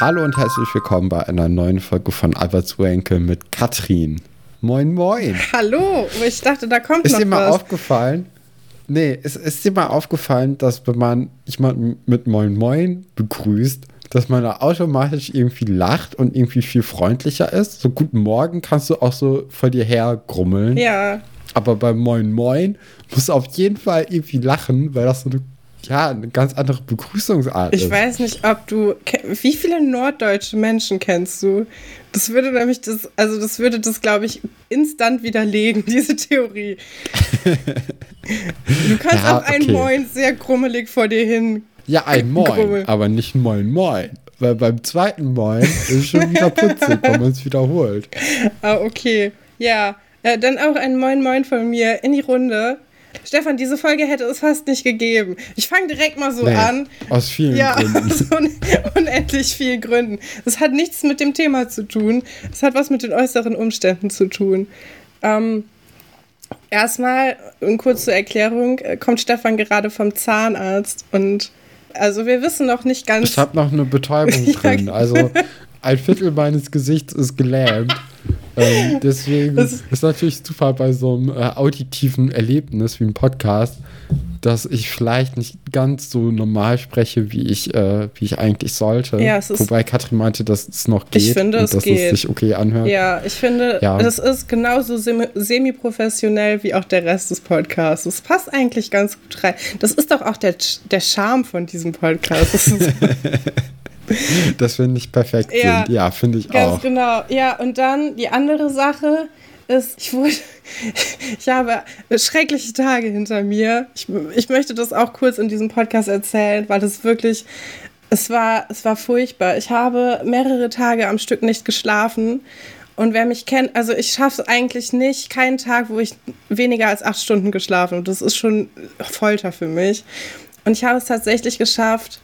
Hallo und herzlich willkommen bei einer neuen Folge von Alberts Wenke mit Katrin. Moin, moin. Hallo, ich dachte, da kommt ist noch dir mal was. aufgefallen? Nee, ist, ist dir mal aufgefallen, dass wenn man jemanden mit Moin Moin begrüßt, dass man da automatisch irgendwie lacht und irgendwie viel freundlicher ist? So guten Morgen kannst du auch so vor dir her grummeln. Ja, Aber beim Moin Moin musst du auf jeden Fall irgendwie lachen, weil das so eine, ja, eine ganz andere Begrüßungsart ich ist. weiß nicht, ob du. Wie viele norddeutsche Menschen kennst du? Das würde nämlich das, also das würde das, glaube ich, instant widerlegen, diese Theorie. Du kannst Ja, auf ein okay. Moin sehr grummelig vor dir hin. Ja, ein Moin, aber nicht Moin Moin. Weil beim zweiten Moin ist schon wieder putzig, wenn man es wiederholt. Ah, okay. Ja, äh, dann auch ein Moin Moin von mir in die Runde. Stefan, diese Folge hätte es fast nicht gegeben. Ich fange direkt mal so Nee, an. Aus vielen Ja, Gründen. aus un unendlich vielen Gründen. Das hat nichts mit dem Thema zu tun. Es hat was mit den äußeren Umständen zu tun. Ähm, erstmal, eine kurze Erklärung, äh, kommt Stefan gerade vom Zahnarzt und also wir wissen noch nicht ganz. Ich habe noch eine Betäubung Ja, drin. genau. Also ein Viertel meines Gesichts ist gelähmt. Ähm, deswegen Das- ist natürlich super bei so einem äh, auditiven Erlebnis wie einem Podcast, dass ich vielleicht nicht ganz so normal spreche, wie ich, äh, wie ich eigentlich sollte. Ja, es ist- Wobei Katrin meinte, dass es noch geht Ich finde, und es dass geht. es sich okay anhört. ja, ich finde, Ja. das ist genauso semi- semi-professionell wie auch der Rest des Podcasts. Es passt eigentlich ganz gut rein. Das ist doch auch der, der Charme von diesem Podcast. Das ist Dass wir nicht perfekt Ja. sind. Ja, finde ich Ganz auch. genau. Ja, und dann die andere Sache ist, ich wurde, ich habe schreckliche Tage hinter mir. Ich, ich möchte das auch kurz in diesem Podcast erzählen, weil es wirklich, es war, es war furchtbar. Ich habe mehrere Tage am Stück nicht geschlafen. Und wer mich kennt, also ich schaffe es eigentlich nicht, keinen Tag, wo ich weniger als acht Stunden geschlafen habe. Das ist schon Folter für mich. Und ich habe es tatsächlich geschafft,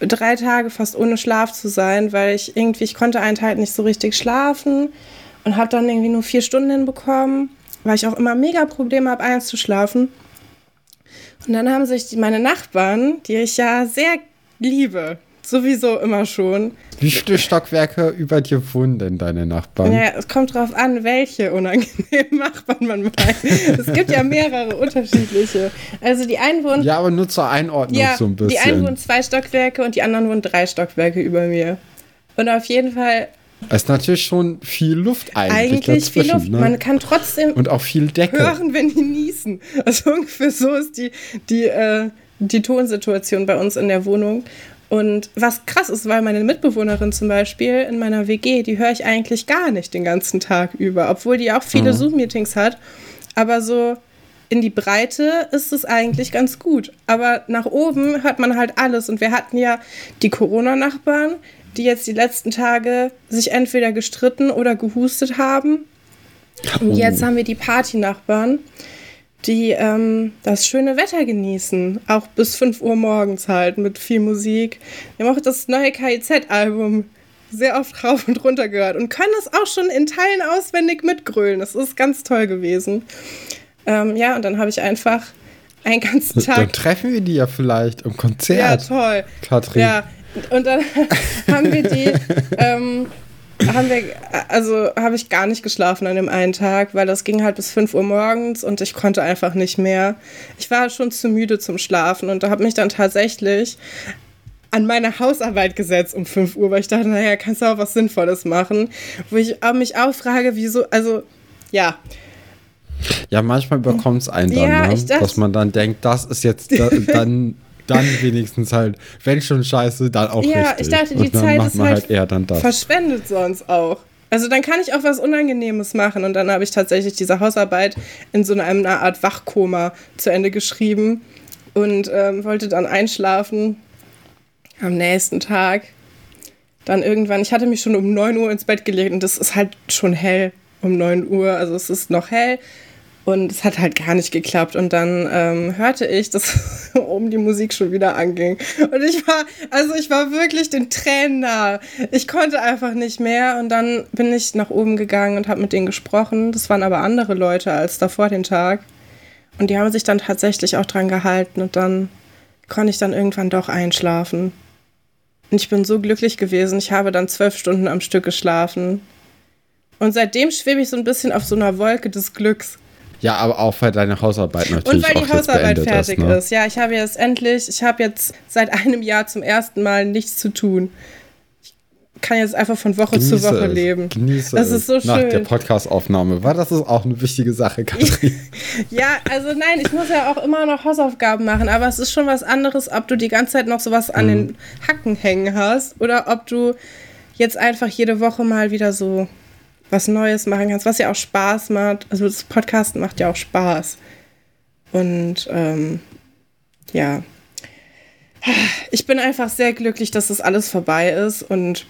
drei Tage fast ohne Schlaf zu sein, weil ich irgendwie, ich konnte einen Tag nicht so richtig schlafen und habe dann irgendwie nur vier Stunden hinbekommen, weil ich auch immer mega Probleme habe, einzuschlafen. Und dann haben sich meine Nachbarn, die ich ja sehr liebe, sowieso immer schon, Wie viele Stockwerke über dir wohnen denn deine Nachbarn? ja, es kommt drauf an, welche unangenehmen Nachbarn man meint. es gibt ja mehrere unterschiedliche. Also die einen wohnen Ja, aber nur zur Einordnung Ja, so ein bisschen. die einen wohnen zwei Stockwerke und die anderen wohnen drei Stockwerke über mir. Und auf jeden Fall Es ist natürlich schon viel Luft eigentlich, eigentlich viel. Luft. Ne? Man kann trotzdem Und auch viel Decke. hören, wenn die niesen. Also ungefähr so ist die, die, äh, die Tonsituation bei uns in der Wohnung. Und was krass ist, weil meine Mitbewohnerin zum Beispiel in meiner WG, die höre ich eigentlich gar nicht den ganzen Tag über, obwohl die auch viele Mhm. Zoom-Meetings hat. Aber so in die Breite ist es eigentlich ganz gut. Aber nach oben hört man halt alles. Und wir hatten ja die Corona-Nachbarn, die jetzt die letzten Tage sich entweder gestritten oder gehustet haben. Und jetzt haben wir die Party-Nachbarn, die ähm, das schöne Wetter genießen. Auch bis 5 Uhr morgens halt mit viel Musik. Wir haben auch das neue KIZ-Album sehr oft rauf und runter gehört und können es auch schon in Teilen auswendig mitgrölen. Das ist ganz toll gewesen. Ähm, ja, und dann habe ich einfach einen ganzen Dann Tag. treffen wir die ja vielleicht im Ja, Konzert, toll. Katrin. Ja, und dann haben wir die, ähm, haben wir, also habe ich gar nicht geschlafen an dem einen Tag, weil das ging halt bis 5 Uhr morgens und ich konnte einfach nicht mehr. Ich war schon zu müde zum Schlafen und da habe mich dann tatsächlich an meine Hausarbeit gesetzt um 5 Uhr, weil ich dachte, naja, kannst du auch was Sinnvolles machen. Wo ich mich auch frage, wieso, also, ja, Ja, manchmal bekommt es einen dann, Ja, ne? dachte- dass man dann denkt, das ist jetzt da, dann, dann wenigstens halt, wenn schon scheiße, dann auch Ja, richtig. ich dachte, die Zeit ist halt halt das. verschwendet sonst auch. Also dann kann ich auch was Unangenehmes machen. Und dann habe ich tatsächlich diese Hausarbeit in so einer, Art Wachkoma zu Ende geschrieben und ähm, wollte dann einschlafen am nächsten Tag. Dann irgendwann, ich hatte mich schon um 9 Uhr ins Bett gelegt und es ist halt schon hell um 9 Uhr. Also es ist noch hell. Und es hat halt gar nicht geklappt. Und dann ähm, hörte ich, dass oben die Musik schon wieder anging. Und ich war, also ich war wirklich den Tränen nah. Ich konnte einfach nicht mehr. Und dann bin ich nach oben gegangen und habe mit denen gesprochen. Das waren aber andere Leute als davor den Tag. Und die haben sich dann tatsächlich auch dran gehalten. Und dann konnte ich dann irgendwann doch einschlafen. Und ich bin so glücklich gewesen. Ich habe dann zwölf Stunden am Stück geschlafen. Und seitdem schwebe ich so ein bisschen auf so einer Wolke des Glücks. Ja, aber auch weil deine Hausarbeit natürlich Und weil die Hausarbeit fertig ist, ne? ist. Ja, ich habe jetzt endlich, ich habe jetzt seit einem Jahr zum ersten Mal nichts zu tun. Ich kann jetzt einfach von Woche Genieße zu Woche es. leben. Genieße Das es ist so Nach schön. der Podcast-Aufnahme. Weil das ist auch eine wichtige Sache, Katrin. Ja, also nein, ich muss ja auch immer noch Hausaufgaben machen, aber es ist schon was anderes, ob du die ganze Zeit noch sowas an den Hacken hängen hast oder ob du jetzt einfach jede Woche mal wieder so was Neues machen kannst, was ja auch Spaß macht. Also das Podcasten macht ja auch Spaß. Und ähm, ja, ich bin einfach sehr glücklich, dass das alles vorbei ist und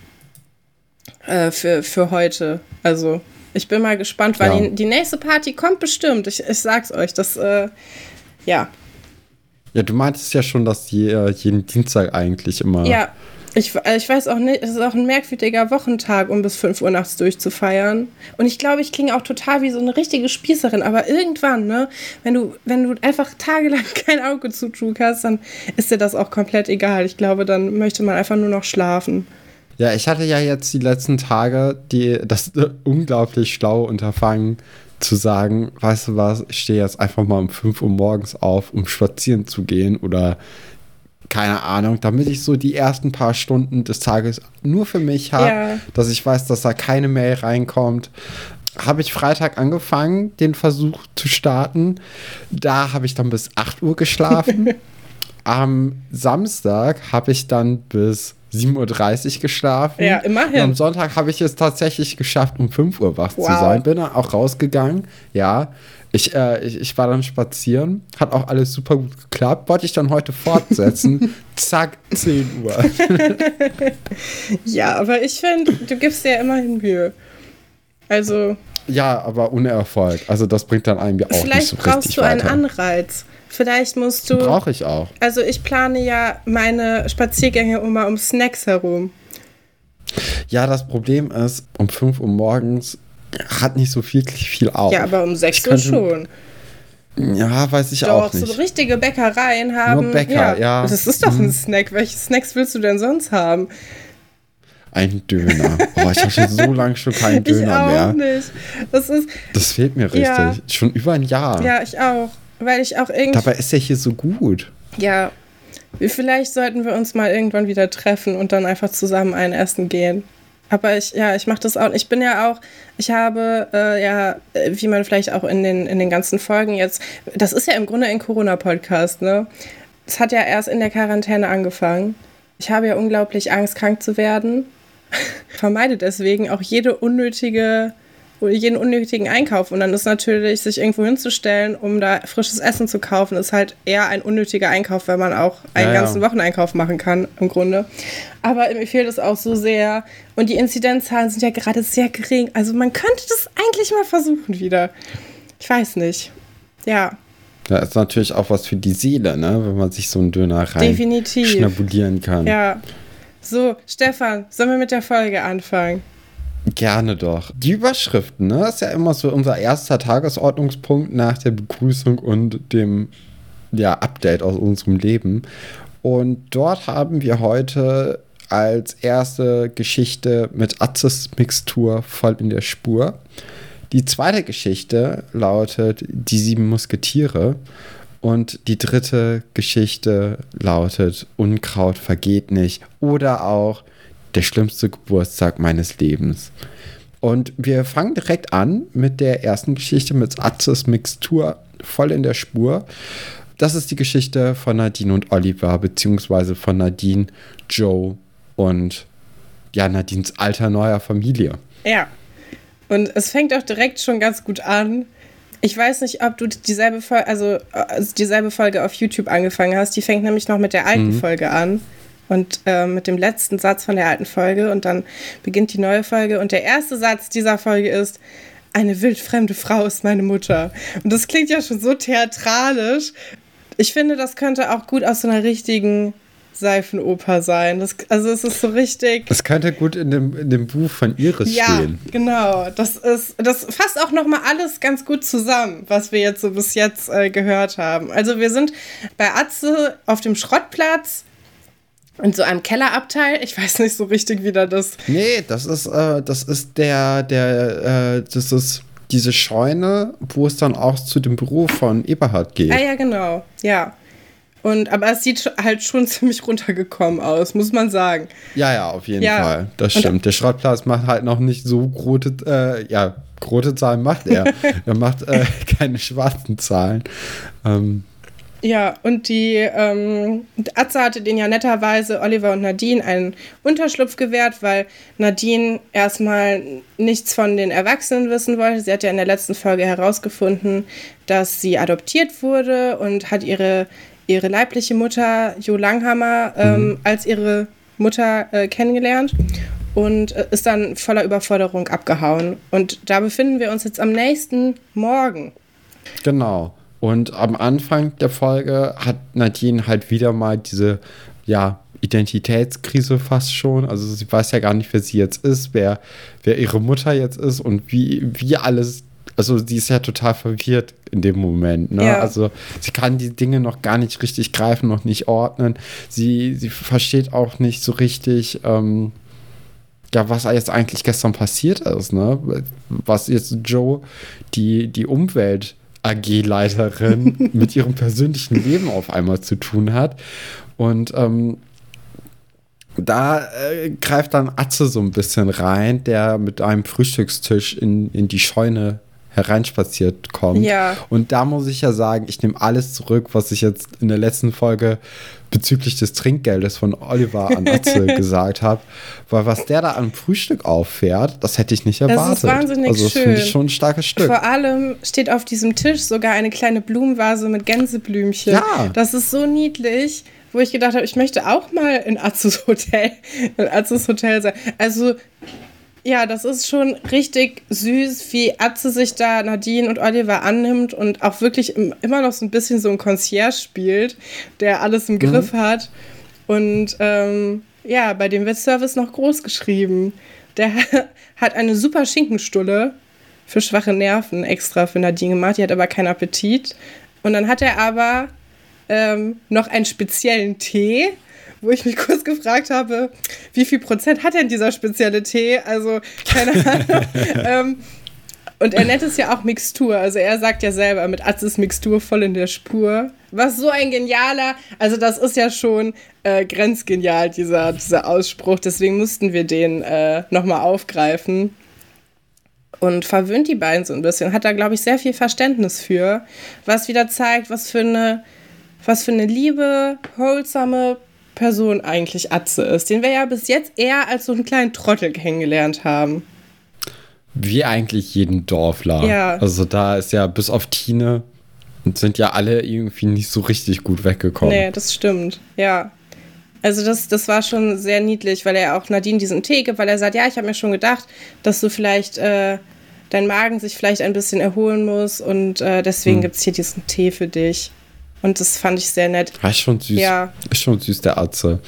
äh, für, für heute. Also ich bin mal gespannt, weil Ja. die, die nächste Party kommt bestimmt. Ich, ich sag's euch, das, äh, ja. Ja, du meintest ja schon, dass je, jeden Dienstag eigentlich immer. Ja, ich, äh, ich weiß auch nicht, es ist auch ein merkwürdiger Wochentag, um bis 5 Uhr nachts durchzufeiern. Und ich glaube, ich klinge auch total wie so eine richtige Spießerin, aber irgendwann, ne, wenn du, wenn du einfach tagelang kein Auge zutun hast, dann ist dir das auch komplett egal. Ich glaube, dann möchte man einfach nur noch schlafen. Ja, ich hatte ja jetzt die letzten Tage die, das unglaublich schlaue Unterfangen zu sagen, weißt du was, ich stehe jetzt einfach mal um 5 Uhr morgens auf, um spazieren zu gehen oder keine Ahnung, damit ich so die ersten paar Stunden des Tages nur für mich habe, Ja. dass ich weiß, dass da keine Mail reinkommt. Habe ich Freitag angefangen, den Versuch zu starten. Da habe ich dann bis 8 Uhr geschlafen. Am Samstag habe ich dann bis 7.30 Uhr geschlafen. Ja, immerhin. Und am Sonntag habe ich es tatsächlich geschafft, um 5 Uhr wach zu Wow. sein. Bin dann auch rausgegangen. Ja, ich, äh, ich, ich war dann spazieren. Hat auch alles super gut geklappt. Wollte ich dann heute fortsetzen. Zack, 10 Uhr. Ja, aber ich finde, du gibst dir ja immerhin Mühe. Also, Ja, aber ohne Erfolg. Also das bringt dann einem ja auch nicht vielleicht so brauchst richtig du einen weiter. Anreiz. Vielleicht musst du. Brauche ich auch. Also, ich plane ja meine Spaziergänge immer um Snacks herum. Ja, das Problem ist, um 5 Uhr morgens hat nicht so wirklich viel auf. Ja, aber um 6 Ich Uhr schon. Ja, weiß ich Doch, auch so nicht. richtige Bäckereien haben. Nur Bäcker, ja. Mhm. Das ist doch ein Snack. Welche Snacks willst du denn sonst haben? Ein Döner. Oh, ich habe schon so lange schon keinen ich Döner auch mehr. nicht. Das ist, Das fehlt mir richtig. Ja. Schon über ein Jahr. ja, ich auch. Weil ich auch irgendwie. Dabei ist er hier so gut. Ja, vielleicht sollten wir uns mal irgendwann wieder treffen und dann einfach zusammen ein Essen gehen. Aber ich, ja, ich mache das auch. Ich bin ja auch, ich habe äh, ja, wie man vielleicht auch in den, in den ganzen Folgen jetzt, das ist ja im Grunde ein Corona-Podcast, ne? Es hat ja erst in der Quarantäne angefangen. Ich habe ja unglaublich Angst, krank zu werden. Vermeide deswegen auch jede unnötige jeden unnötigen Einkauf. Und dann ist natürlich, sich irgendwo hinzustellen, um da frisches Essen zu kaufen, ist halt eher ein unnötiger Einkauf, wenn man auch einen Ja, ja. ganzen Wocheneinkauf machen kann, im Grunde. Aber mir fehlt es auch so sehr. Und die Inzidenzzahlen sind ja gerade sehr gering. Also man könnte das eigentlich mal versuchen wieder. Ich weiß nicht. Ja, Da ist natürlich auch was für die Seele, ne? Wenn man sich so einen Döner rein Definitiv. schnabulieren kann. ja. So, Stefan, sollen wir mit der Folge anfangen? Gerne doch. Die Überschriften, ne? Ist ja immer so unser erster Tagesordnungspunkt nach der Begrüßung und dem ja, Update aus unserem Leben. Und dort haben wir heute als erste Geschichte mit Atzes Mixtur voll in der Spur. Die zweite Geschichte lautet Die sieben Musketiere. Und die dritte Geschichte lautet Unkraut vergeht nicht. Oder auch der schlimmste Geburtstag meines Lebens. Und wir fangen direkt an mit der ersten Geschichte mit Atzes Mixtur voll in der Spur. Das ist die Geschichte von Nadine und Oliver, beziehungsweise von Nadine, Joe und ja, Nadines alter neuer Familie. Ja. Und es fängt auch direkt schon ganz gut an. Ich weiß nicht, ob du dieselbe Folge, also, also dieselbe Folge auf YouTube angefangen hast. Die fängt nämlich noch mit der alten Folge an und äh, mit dem letzten Satz von der alten Folge und dann beginnt die neue Folge und der erste Satz dieser Folge ist eine wildfremde Frau ist meine Mutter. Und das klingt ja schon so theatralisch. Ich finde, das könnte auch gut aus so einer richtigen Seifenoper sein. Das, also es ist so richtig. Das könnte gut in dem, in dem Buch von Iris ja, stehen. Ja, genau. Das ist, das fasst auch noch mal alles ganz gut zusammen, was wir jetzt so bis jetzt äh, gehört haben. Also wir sind bei Atze auf dem Schrottplatz in so einem Kellerabteil. Ich weiß nicht so richtig, wie da das. Nee, das ist, äh, das ist der, der, äh, das ist diese Scheune, wo es dann auch zu dem Büro von Eberhard geht. Ah ja, genau. Ja. Und, aber es sieht halt schon ziemlich runtergekommen aus, muss man sagen. Ja, ja, auf jeden ja. Fall. Das stimmt. Und, Der Schrottplatz macht halt noch nicht so große, äh, ja, große Zahlen macht er. er macht äh, keine schwarzen Zahlen. Ähm, ja, und die ähm, Atze hatte den ja netterweise Oliver und Nadine einen Unterschlupf gewährt, weil Nadine erstmal nichts von den Erwachsenen wissen wollte. Sie hat ja in der letzten Folge herausgefunden, dass sie adoptiert wurde und hat ihre ihre leibliche Mutter Jo Langhammer ähm, mhm. als ihre Mutter äh, kennengelernt und äh, ist dann voller Überforderung abgehauen. Und da befinden wir uns jetzt am nächsten Morgen. Genau. Und am Anfang der Folge hat Nadine halt wieder mal diese, ja, Identitätskrise fast schon. Also sie weiß ja gar nicht, wer sie jetzt ist, wer, wer ihre Mutter jetzt ist und wie, wie alles also sie ist ja total verwirrt in dem Moment. Ne? Ja. Also sie kann die Dinge noch gar nicht richtig greifen, noch nicht ordnen. Sie, sie versteht auch nicht so richtig, ähm, ja, was jetzt eigentlich gestern passiert ist. Ne? Was jetzt Joe, die, die Umwelt. AG-Leiterin mit ihrem persönlichen Leben auf einmal zu tun hat. Und ähm, da äh, greift dann Atze so ein bisschen rein, der mit einem Frühstückstisch in, in die Scheune hereinspaziert kommt. Ja. Und da muss ich ja sagen, ich nehme alles zurück, was ich jetzt in der letzten Folge bezüglich des Trinkgeldes von Oliver an Atze gesagt habe. Weil was der da am Frühstück auffährt, das hätte ich nicht erwartet. Das ist wahnsinnig also, das schön. finde ich schon ein starkes Stück. Vor allem steht auf diesem Tisch sogar eine kleine Blumenvase mit Gänseblümchen. Ja. Das ist so niedlich wo ich gedacht habe, ich möchte auch mal in Azus Hotel, in Azus Hotel sein. Also ja, das ist schon richtig süß, wie Atze sich da Nadine und Oliver annimmt und auch wirklich immer noch so ein bisschen so ein Concierge spielt, der alles im mhm. Griff hat. Und ähm, ja, bei dem wird Service noch groß geschrieben. Der hat eine super Schinkenstulle für schwache Nerven extra für Nadine gemacht. Die hat aber keinen Appetit. Und dann hat er aber ähm, noch einen speziellen Tee wo ich mich kurz gefragt habe, wie viel Prozent hat denn dieser spezielle Tee? Also, keine Ahnung. ähm, und er nennt es ja auch Mixtur. Also er sagt ja selber, mit Atzes Mixtur voll in der Spur. Was so ein genialer, also das ist ja schon äh, grenzgenial, dieser, dieser Ausspruch. Deswegen mussten wir den äh, nochmal aufgreifen. Und verwöhnt die beiden so ein bisschen. Hat da, glaube ich, sehr viel Verständnis für. Was wieder zeigt, was für eine, was für eine liebe, wholesome Person eigentlich Atze ist, den wir ja bis jetzt eher als so einen kleinen Trottel kennengelernt haben. Wie eigentlich jeden Dorfler. Ja. Also da ist ja bis auf Tine sind ja alle irgendwie nicht so richtig gut weggekommen. Nee, das stimmt. Ja. Also das, das war schon sehr niedlich, weil er auch Nadine diesen Tee gibt, weil er sagt, ja, ich habe mir schon gedacht, dass du vielleicht äh, dein Magen sich vielleicht ein bisschen erholen muss und äh, deswegen hm. gibt es hier diesen Tee für dich. Und das fand ich sehr nett. War schon süß. Ja. Ist schon süß, der Atze.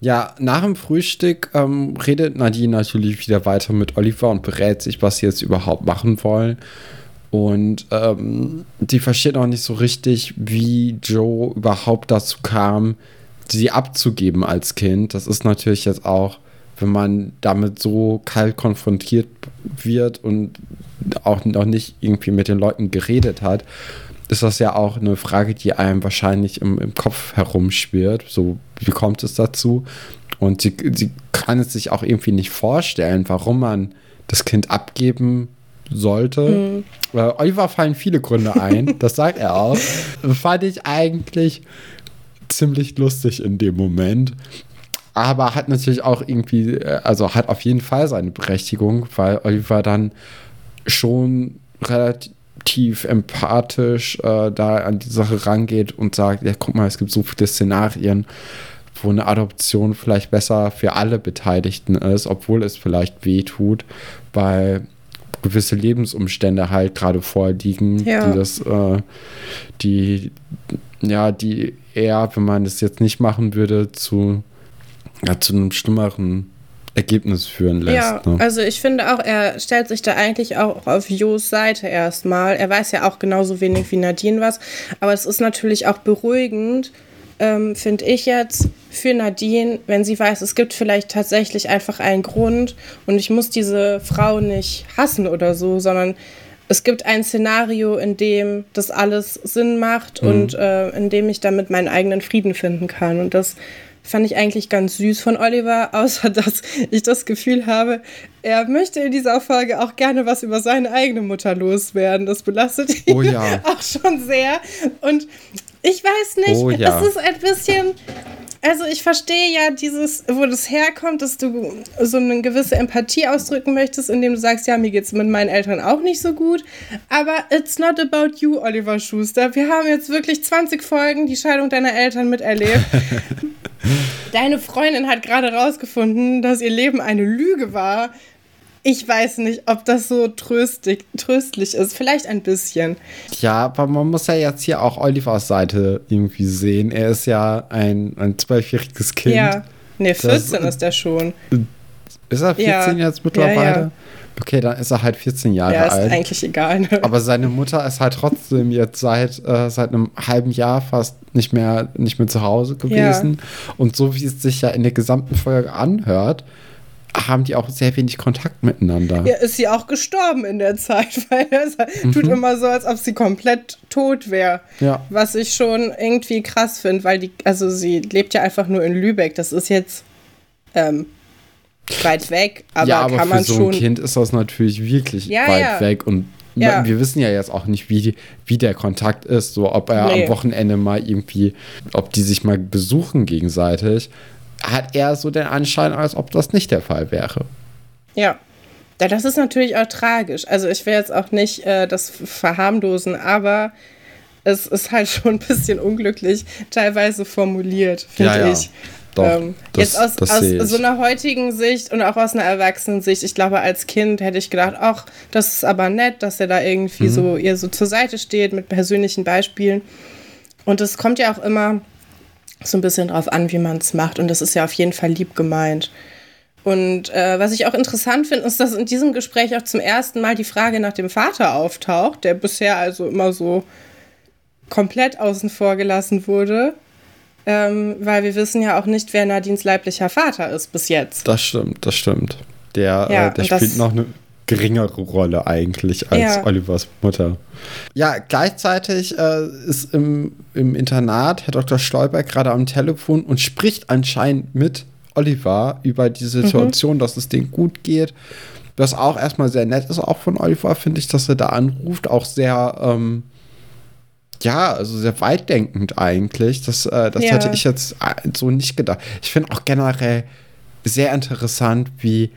Ja, nach dem Frühstück ähm, redet Nadine natürlich wieder weiter mit Oliver und berät sich, was sie jetzt überhaupt machen wollen. Und ähm, die versteht noch nicht so richtig, wie Joe überhaupt dazu kam, sie abzugeben als Kind. Das ist natürlich jetzt auch, wenn man damit so kalt konfrontiert wird und auch noch nicht irgendwie mit den Leuten geredet hat ist das ja auch eine Frage, die einem wahrscheinlich im, im Kopf herumschwirrt. So, wie kommt es dazu? Und sie, sie kann es sich auch irgendwie nicht vorstellen, warum man das Kind abgeben sollte. Mhm. Äh, Oliver fallen viele Gründe ein, das sagt er auch. Fand ich eigentlich ziemlich lustig in dem Moment. Aber hat natürlich auch irgendwie, äh, also hat auf jeden Fall seine Berechtigung, weil Oliver dann schon relativ tief empathisch äh, da an die Sache rangeht und sagt, ja, guck mal, es gibt so viele Szenarien, wo eine Adoption vielleicht besser für alle Beteiligten ist, obwohl es vielleicht weh tut, weil gewisse Lebensumstände halt gerade vorliegen, Ja. die das, äh, die, ja, die er, wenn man das jetzt nicht machen würde, zu, ja, zu einem schlimmeren Ergebnis führen lässt. Ja, ne? also ich finde auch, er stellt sich da eigentlich auch auf Jos Seite erstmal. Er weiß ja auch genauso wenig wie Nadine was, aber es ist natürlich auch beruhigend, ähm, finde ich jetzt, für Nadine, wenn sie weiß, es gibt vielleicht tatsächlich einfach einen Grund und ich muss diese Frau nicht hassen oder so, sondern es gibt ein Szenario, in dem das alles Sinn macht und äh, in dem ich damit meinen eigenen Frieden finden kann. Und das fand ich eigentlich ganz süß von Oliver, außer dass ich das Gefühl habe, er möchte in dieser Folge auch gerne was über seine eigene Mutter loswerden. Das belastet ihn Oh ja. auch schon sehr. Und ich weiß nicht, Oh ja. es ist ein bisschen. Also ich verstehe ja dieses, wo das herkommt, dass du so eine gewisse Empathie ausdrücken möchtest, indem du sagst, ja, mir geht es mit meinen Eltern auch nicht so gut. Aber it's not about you, Oliver Schuster. Wir haben jetzt wirklich 20 Folgen die Scheidung deiner Eltern miterlebt. Deine Freundin hat gerade rausgefunden, dass ihr Leben eine Lüge war. Ich weiß nicht, ob das so tröstlich, tröstlich ist. Vielleicht ein bisschen. Ja, aber man muss ja jetzt hier auch Olivers Seite irgendwie sehen. Er ist ja ein, ein zwölfjähriges Kind. Ja. Nee, 14 Das- ist er schon. Ist er 14 Ja. jetzt mittlerweile? Ja, ja. Okay, dann ist er halt 14 Jahre Ja, ist alt. eigentlich egal. Ne? Aber seine Mutter ist halt trotzdem jetzt seit, äh, seit einem halben Jahr fast nicht mehr, nicht mehr zu Hause gewesen. Und so wie es sich ja in der gesamten Folge anhört, haben die auch sehr wenig Kontakt miteinander. Ja, ist sie auch gestorben in der Zeit, weil es Mhm. tut immer so, als ob sie komplett tot wäre. Ja. Was ich schon irgendwie krass finde, weil die, also sie lebt ja einfach nur in Lübeck. Das ist jetzt ähm, weit weg, aber, ja, aber kann für man so ein schon. Kind ist das natürlich wirklich Ja, weit ja. weg. Und Ja. wir wissen ja jetzt auch nicht, wie, wie der Kontakt ist. So, ob er Nee. am Wochenende mal irgendwie, ob die sich mal besuchen gegenseitig. Hat er so den Anschein, als ob das nicht der Fall wäre. Ja. ja, das ist natürlich auch tragisch. Also ich will jetzt auch nicht äh, das verharmlosen, aber es ist halt schon ein bisschen unglücklich teilweise formuliert, finde Ja, ja. ich. Doch, ähm, das- jetzt aus, aus so einer heutigen Sicht und auch aus einer Erwachsenensicht, ich glaube, als Kind hätte ich gedacht, ach, das ist aber nett, dass er da Mhm. irgendwie so ihr so zur Seite steht mit persönlichen Beispielen. Und es kommt ja auch immer so ein bisschen drauf an, wie man es macht. Und das ist ja auf jeden Fall lieb gemeint. Und äh, was ich auch interessant finde, ist, dass in diesem Gespräch auch zum ersten Mal die Frage nach dem Vater auftaucht, der bisher also immer so komplett außen vor gelassen wurde. Ähm, weil wir wissen ja auch nicht, wer Nadines leiblicher Vater ist bis jetzt. Das stimmt, das stimmt. Der, Ja, äh, der spielt noch eine geringere Rolle eigentlich als Ja. Olivers Mutter. Ja, gleichzeitig äh, ist im, im Internat Herr Dr. Stolberg gerade am Telefon und spricht anscheinend mit Oliver über die Situation, dass es denen gut geht. Was auch erstmal sehr nett ist, auch von Oliver, finde ich, dass er da anruft. Auch sehr, ähm, ja, also sehr weitdenkend eigentlich. Das, äh, das Ja. hätte ich jetzt äh, so nicht gedacht. Ich finde auch generell sehr interessant, wie,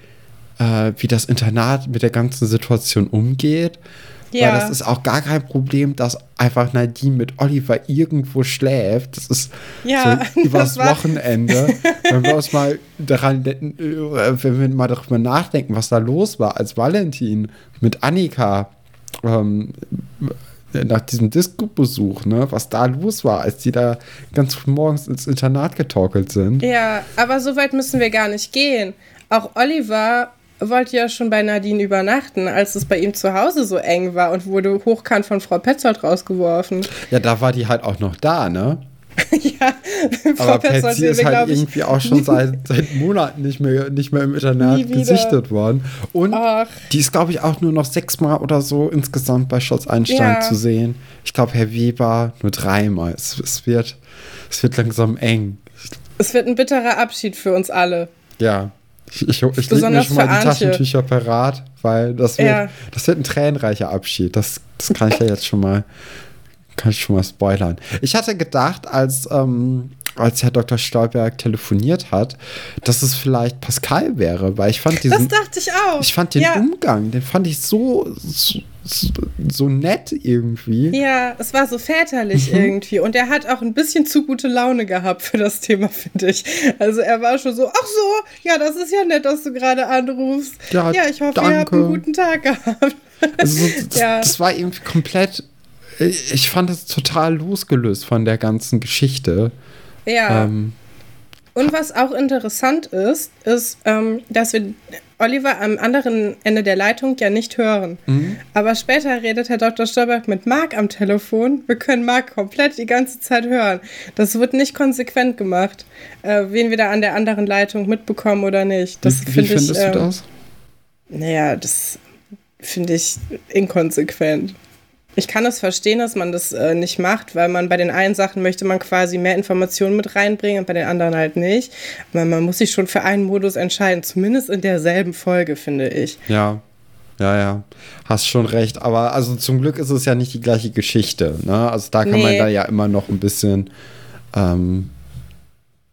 äh, wie das Internat mit der ganzen Situation umgeht. Weil Ja. das ist auch gar kein Problem, dass einfach Nadine mit Oliver irgendwo schläft. Das ist Ja, so übers das Wochenende. wenn wir uns mal daran, äh, wenn wir mal darüber nachdenken, was da los war, als Valentin mit Annika ähm, nach diesem Disco-Besuch, ne, was da los war, als die da ganz früh morgens ins Internat getorkelt sind. Ja, aber so weit müssen wir gar nicht gehen. Auch Oliver wollte ja schon bei Nadine übernachten, als es bei ihm zu Hause so eng war und wurde hochkant von Frau Petzold rausgeworfen. Ja, da war die halt auch noch da, ne? ja, Frau Aber Petzold Patsy ist halt irgendwie auch schon seit, seit Monaten nicht mehr, nicht mehr im Internat gesichtet worden. Und Ach. die ist, glaube ich, auch nur noch sechsmal oder so insgesamt bei Schloss Einstein Ja. zu sehen. Ich glaube, Herr Weber nur dreimal. Es, es, wird, es wird langsam eng. es wird ein bitterer Abschied für uns alle. Ja. Ich, ich, lege mir schon mal die. Taschentücher parat, weil das wird, Ja. das wird ein tränenreicher Abschied. Das, das kann ich ja jetzt schon mal, kann ich schon mal spoilern. Ich hatte gedacht, als, ähm, als Herr Dr. Stolberg telefoniert hat, dass es vielleicht Pascal wäre, weil ich fand diesen. Das dachte ich auch. Ich fand den ja. Umgang, den fand ich so, so, so nett irgendwie. Ja, es war so väterlich mhm. irgendwie. Und er hat auch ein bisschen zu gute Laune gehabt für das Thema, finde ich. Also er war schon so, ach so, ja, das ist ja nett, dass du gerade anrufst. Ja, ja ich hoffe, danke. ihr habt einen guten Tag gehabt. Also das, ja. das war irgendwie komplett ich fand es total losgelöst von der ganzen Geschichte. Ja. Ähm, und was auch interessant ist, ist, ähm, dass wir Oliver am anderen Ende der Leitung ja nicht hören. Mhm. Aber später redet Herr Dr. Stolberg mit Marc am Telefon. Wir können Marc komplett die ganze Zeit hören. Das wird nicht konsequent gemacht, äh, wen wir da an der anderen Leitung mitbekommen oder nicht. Das wie, wie findest ich, du ähm, das? Naja, das finde ich inkonsequent. Ich kann es verstehen, dass man das äh, nicht macht, weil man bei den einen Sachen möchte man quasi mehr Informationen mit reinbringen und bei den anderen halt nicht. Aber man muss sich schon für einen Modus entscheiden, zumindest in derselben Folge, finde ich. Ja, ja, ja, hast schon recht. Aber also zum Glück ist es ja nicht die gleiche Geschichte. Ne? Also da kann nee. man da ja immer noch ein bisschen, ähm,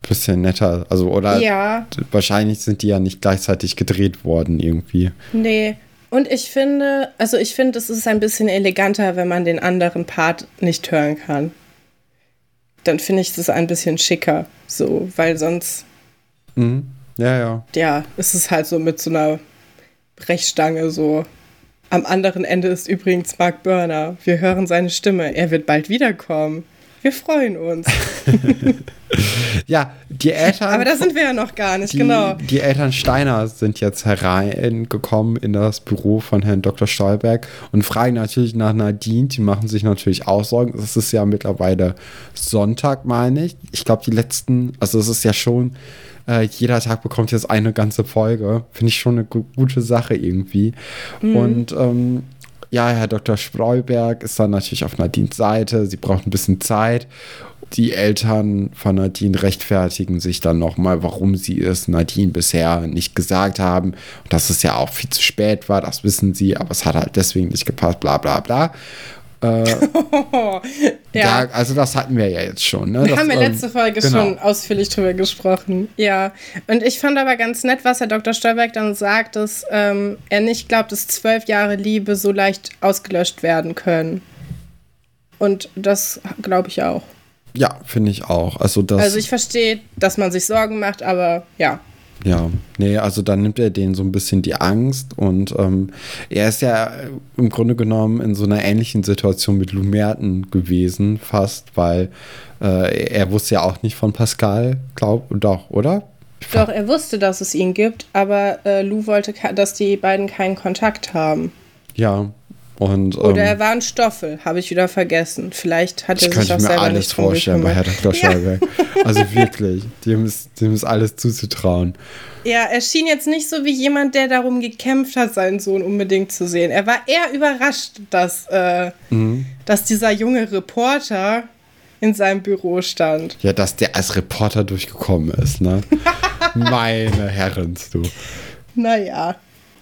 bisschen netter. Also oder ja. wahrscheinlich sind die ja nicht gleichzeitig gedreht worden irgendwie. Nee. Und ich finde, also ich finde, es ist ein bisschen eleganter, wenn man den anderen Part nicht hören kann. Dann finde ich es ein bisschen schicker, so, weil sonst. Mhm. Ja, ja. Ja, es ist halt so mit so einer Brechstange so. Am anderen Ende ist übrigens Mark Burner. Wir hören seine Stimme. Er wird bald wiederkommen. Wir freuen uns. ja, die Eltern. Aber da sind wir ja noch gar nicht, die, genau. Die Eltern Steiner sind jetzt hereingekommen in das Büro von Herrn Dr. Stolberg und fragen natürlich nach Nadine. Die machen sich natürlich auch Sorgen. Es ist ja mittlerweile Sonntag, meine ich. Ich glaube, die letzten, also es ist ja schon. Äh, jeder Tag bekommt jetzt eine ganze Folge. Finde ich schon eine gute Sache irgendwie. Mhm. Und ähm, ja, Herr Dr. Spreuberg ist dann natürlich auf Nadines Seite. Sie braucht ein bisschen Zeit. Die Eltern von Nadine rechtfertigen sich dann nochmal, warum sie es Nadine bisher nicht gesagt haben. Und dass es ja auch viel zu spät war, das wissen sie, aber es hat halt deswegen nicht gepasst, bla bla bla. Äh, ja. ja. also das hatten wir ja jetzt schon. Ne? Wir das, haben ja letzte Folge genau. schon ausführlich drüber gesprochen. Ja, und ich fand aber ganz nett, was Herr Dr. Stolberg dann sagt, dass ähm, er nicht glaubt, dass zwölf Jahre Liebe so leicht ausgelöscht werden können. Und das glaube ich auch. Ja, finde ich auch. Also, das also ich verstehe, dass man sich Sorgen macht, aber ja. Ja, nee, also dann nimmt er denen so ein bisschen die Angst und ähm, er ist ja im Grunde genommen in so einer ähnlichen Situation mit Lou Merten gewesen, fast, weil äh, er wusste ja auch nicht von Pascal, glaub, doch, oder? Doch, er wusste, dass es ihn gibt, aber äh, Lou wollte, dass die beiden keinen Kontakt haben. Ja, und, Oder ähm, er war ein Stoffel, habe ich wieder vergessen. Vielleicht hat er sich auch selber alles vorstellen bei Herr Dr. Ja. Also wirklich, dem ist, dem ist alles zuzutrauen. Ja, er schien jetzt nicht so wie jemand, der darum gekämpft hat, seinen Sohn unbedingt zu sehen. Er war eher überrascht, dass, äh, mhm. dass dieser junge Reporter in seinem Büro stand. Ja, dass der als Reporter durchgekommen ist, ne? Meine Herren, du. Naja.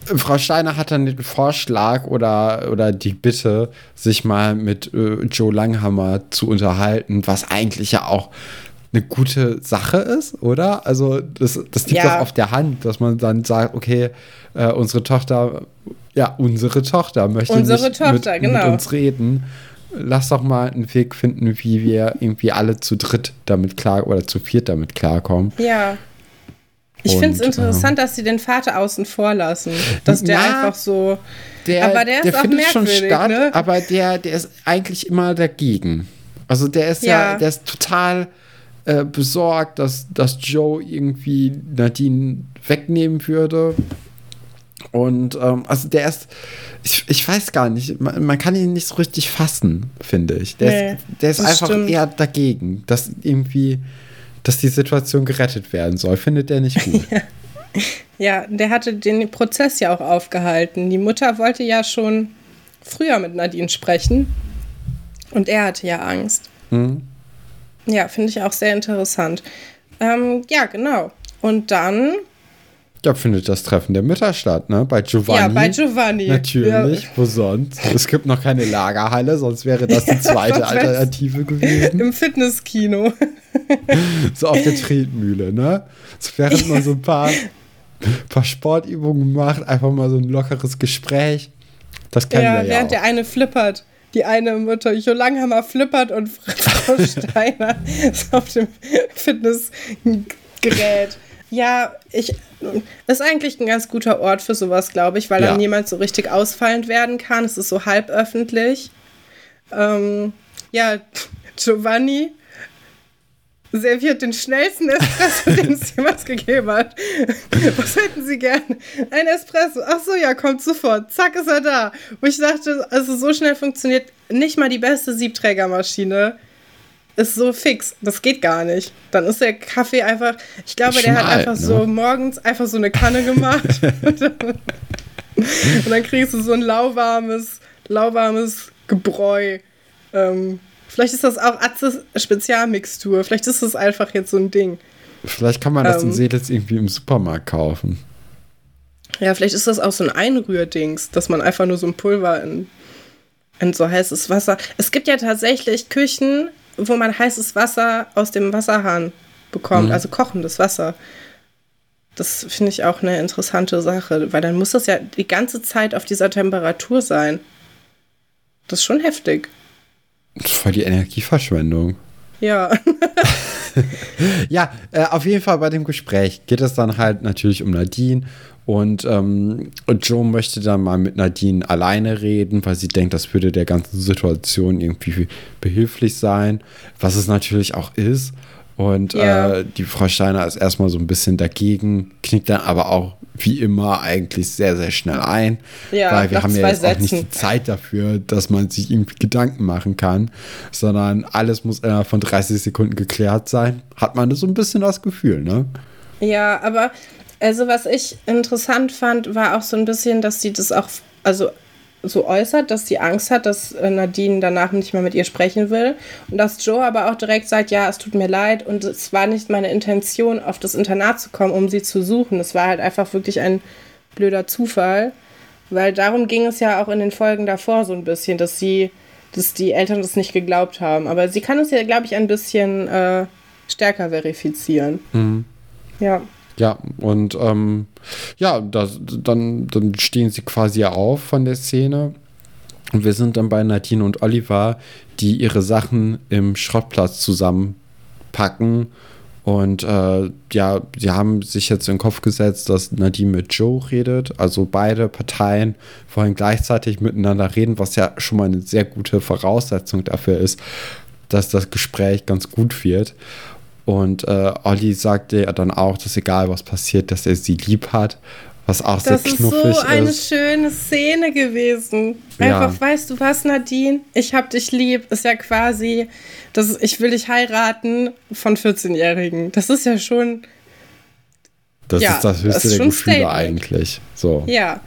Frau Steiner hat dann den Vorschlag oder, oder die Bitte, sich mal mit äh, Joe Langhammer zu unterhalten, was eigentlich ja auch eine gute Sache ist, oder? Also das, das liegt ja. doch auf der Hand, dass man dann sagt, okay, äh, unsere Tochter, ja, unsere Tochter möchte unsere nicht Tochter, mit, genau. mit uns reden. Lass doch mal einen Weg finden, wie wir irgendwie alle zu dritt damit klar oder zu viert damit klarkommen. Ja. Ich finde es interessant, äh, dass sie den Vater außen vor lassen. Dass der na, einfach so. Der, aber der, der ist auch merkwürdig, schon statt, ne? aber der, der ist eigentlich immer dagegen. Also der ist ja, ja der ist total äh, besorgt, dass, dass Joe irgendwie Nadine wegnehmen würde. Und ähm, also der ist, ich, ich weiß gar nicht, man, man, kann ihn nicht so richtig fassen, finde ich. Der nee, ist, der ist einfach stimmt. eher dagegen, dass irgendwie dass die Situation gerettet werden soll. Findet er nicht gut. ja, der hatte den Prozess ja auch aufgehalten. Die Mutter wollte ja schon früher mit Nadine sprechen. Und er hatte ja Angst. Mhm. Ja, finde ich auch sehr interessant. Ähm, ja, genau. Und dann. Ja, findet das Treffen der Mütter statt, ne? Bei Giovanni. Ja, bei Giovanni. Natürlich, ja. wo sonst? Es gibt noch keine Lagerhalle, sonst wäre das die zweite Alternative gewesen. Im Fitnesskino. so auf der Tretmühle, ne? So während man so ein paar, paar Sportübungen macht, einfach mal so ein lockeres Gespräch. Das kennen ja, wir ja während auch. der eine flippert. Die eine Mutter Jo Langhammer flippert und Frau Steiner ist auf dem Fitnessgerät. Ja, ich ist eigentlich ein ganz guter Ort für sowas, glaube ich, weil ja. dann niemand so richtig ausfallend werden kann. Es ist so halb öffentlich. Ähm, ja, Giovanni serviert den schnellsten Espresso, den es jemals gegeben hat. Was hätten Sie gern? Ein Espresso. Ach so, ja, kommt sofort. Zack, ist er da. Wo ich dachte, also so schnell funktioniert nicht mal die beste Siebträgermaschine. Ist so fix. Das geht gar nicht. Dann ist der Kaffee einfach. Ich glaube, der hat alt, einfach ne? so morgens einfach so eine Kanne gemacht. und dann kriegst du so ein lauwarmes, lauwarmes Gebräu. Ähm, Vielleicht ist das auch Atzes Spezialmixtur. Vielleicht ist das einfach jetzt so ein Ding. Vielleicht kann man das ähm, in Seelitz irgendwie im Supermarkt kaufen. Ja, vielleicht ist das auch so ein Einrührdings, dass man einfach nur so ein Pulver in, in so heißes Wasser. Es gibt ja tatsächlich Küchen, wo man heißes Wasser aus dem Wasserhahn bekommt, mhm. also kochendes Wasser. Das finde ich auch eine interessante Sache, weil dann muss das ja die ganze Zeit auf dieser Temperatur sein. Das ist schon heftig. Voll die Energieverschwendung. Ja. ja, äh, auf jeden Fall bei dem Gespräch geht es dann halt natürlich um Nadine und, ähm, und Joe möchte dann mal mit Nadine alleine reden, weil sie denkt, das würde der ganzen Situation irgendwie behilflich sein, was es natürlich auch ist. Und ja. äh, die Frau Steiner ist erstmal so ein bisschen dagegen, knickt dann aber auch wie immer eigentlich sehr, sehr schnell ein. Ja, weil wir haben ja jetzt Sätzen. auch nicht die Zeit dafür, dass man sich irgendwie Gedanken machen kann, sondern alles muss innerhalb von 30 Sekunden geklärt sein. Hat man so ein bisschen das Gefühl, ne? Ja, aber also was ich interessant fand, war auch so ein bisschen, dass sie das auch, also so äußert, dass sie Angst hat, dass äh, Nadine danach nicht mehr mit ihr sprechen will. Und dass Joe aber auch direkt sagt, ja, es tut mir leid und es war nicht meine Intention, auf das Internat zu kommen, um sie zu suchen. Es war halt einfach wirklich ein blöder Zufall. Weil darum ging es ja auch in den Folgen davor so ein bisschen, dass sie, dass die Eltern das nicht geglaubt haben. Aber sie kann es ja, glaube ich, ein bisschen äh, stärker verifizieren. Mhm. Ja. Ja, und ähm, ja, das, dann, dann stehen sie quasi auf von der Szene. Und wir sind dann bei Nadine und Oliver, die ihre Sachen im Schrottplatz zusammenpacken. Und äh, ja, sie haben sich jetzt in den Kopf gesetzt, dass Nadine mit Joe redet. Also beide Parteien wollen gleichzeitig miteinander reden, was ja schon mal eine sehr gute Voraussetzung dafür ist, dass das Gespräch ganz gut wird. Und äh, Olli sagte ja dann auch, dass egal was passiert, dass er sie lieb hat. Was auch das sehr knuffig ist. Das ist so eine schöne Szene gewesen. Einfach, ja. weißt du was, Nadine? Ich hab dich lieb. Ist ja quasi, das ist, ich will dich heiraten von 14-Jährigen. Das ist ja schon. Das ja, ist das höchste der Gefühle Statement. eigentlich. So. Ja.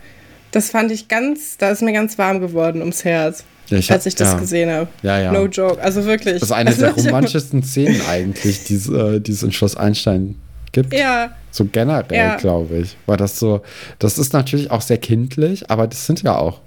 Das fand ich ganz, da ist mir ganz warm geworden ums Herz. Ja, ich als ich das ja. gesehen habe. Ja, ja. No joke. Also wirklich. Das ist eine der romantischsten Szenen eigentlich, die, äh, es in Schloss Einstein gibt. Ja. So generell, ja. glaube ich. Weil das so, das ist natürlich auch sehr kindlich, aber das sind ja auch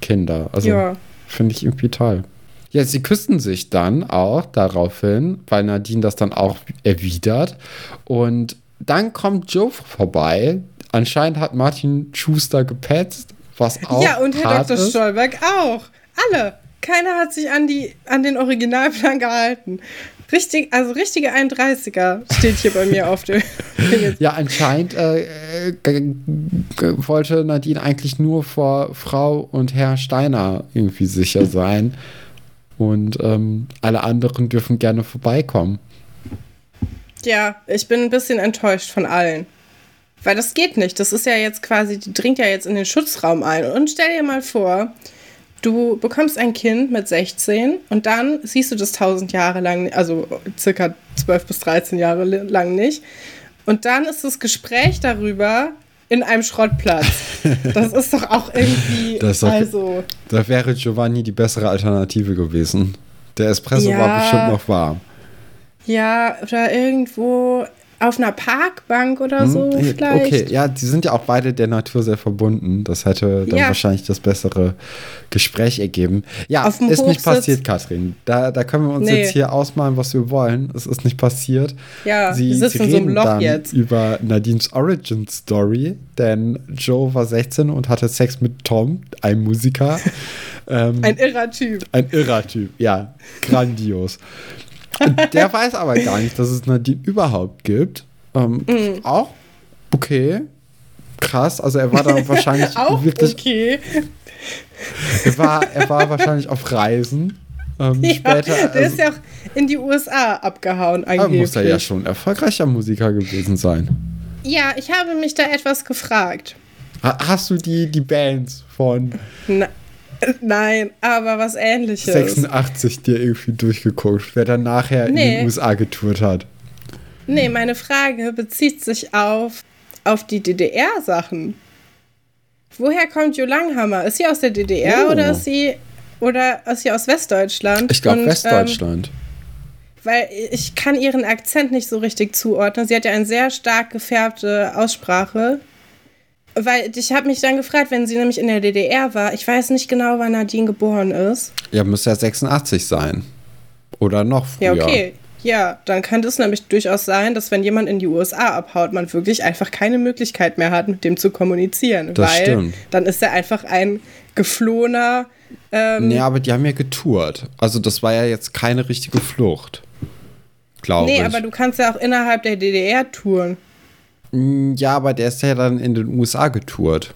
Kinder. Also ja. finde ich irgendwie toll. Ja, sie küssen sich dann auch daraufhin, weil Nadine das dann auch erwidert. Und dann kommt Joe vorbei. Anscheinend hat Martin Schuster gepetzt, was auch. Ja, und Herr Dr. Ist. Stolberg auch. Alle. Keiner hat sich an, die, an den Originalplan gehalten. Richtig, also richtige 31er steht hier bei mir auf dem. ja, anscheinend äh, wollte Nadine eigentlich nur vor Frau und Herr Steiner irgendwie sicher sein. Und ähm, alle anderen dürfen gerne vorbeikommen. Ja, ich bin ein bisschen enttäuscht von allen. Weil das geht nicht. Das ist ja jetzt quasi, die dringt ja jetzt in den Schutzraum ein. Und stell dir mal vor, du bekommst ein Kind mit 16 und dann siehst du das 1000 Jahre lang, also circa 12 bis 13 Jahre lang nicht. Und dann ist das Gespräch darüber in einem Schrottplatz. Das ist doch auch irgendwie. Das doch, also. Da wäre Giovanni die bessere Alternative gewesen. Der Espresso ja, war bestimmt noch warm. Ja, oder irgendwo auf einer Parkbank oder hm, so vielleicht. Okay, ja, die sind ja auch beide der Natur sehr verbunden. Das hätte dann ja. wahrscheinlich das bessere Gespräch ergeben. Ja, ist Hochsitz. nicht passiert, Katrin. Da, da können wir uns nee. jetzt hier ausmalen, was wir wollen. Es ist nicht passiert. Ja, sie, sie reden in so einem Loch dann jetzt. über Nadines Origin Story, denn Joe war 16 und hatte Sex mit Tom, einem Musiker. ähm, ein irrer Typ. Ein irrer Typ, ja. Grandios. Der weiß aber gar nicht, dass es Nadine überhaupt gibt. Ähm, mm. Auch okay. Krass. Also er war da wahrscheinlich auch wirklich. Okay. Er war, er war wahrscheinlich auf Reisen. Ähm, ja, später, der also, ist ja auch in die USA abgehauen eigentlich. Muss er ja schon erfolgreicher Musiker gewesen sein. Ja, ich habe mich da etwas gefragt. Hast du die, die Bands von. Na, Nein, aber was ähnliches. 86 dir irgendwie durchgeguckt, wer dann nachher nee. in den USA getourt hat. Nee, meine Frage bezieht sich auf, auf die DDR-Sachen. Woher kommt Jo Langhammer? Ist sie aus der DDR oh. oder ist sie oder ist sie aus Westdeutschland? Ich glaube Westdeutschland. Ähm, weil ich kann ihren Akzent nicht so richtig zuordnen. Sie hat ja eine sehr stark gefärbte Aussprache. Weil ich habe mich dann gefragt, wenn sie nämlich in der DDR war, ich weiß nicht genau, wann Nadine geboren ist. Ja, müsste ja 86 sein. Oder noch früher. Ja, okay. Ja, dann könnte es nämlich durchaus sein, dass wenn jemand in die USA abhaut, man wirklich einfach keine Möglichkeit mehr hat, mit dem zu kommunizieren. Das weil stimmt. dann ist er einfach ein geflohener. Ähm nee, aber die haben ja getourt. Also das war ja jetzt keine richtige Flucht. Glaube nee, ich. Nee, aber du kannst ja auch innerhalb der DDR touren. Ja, aber der ist ja dann in den USA getourt.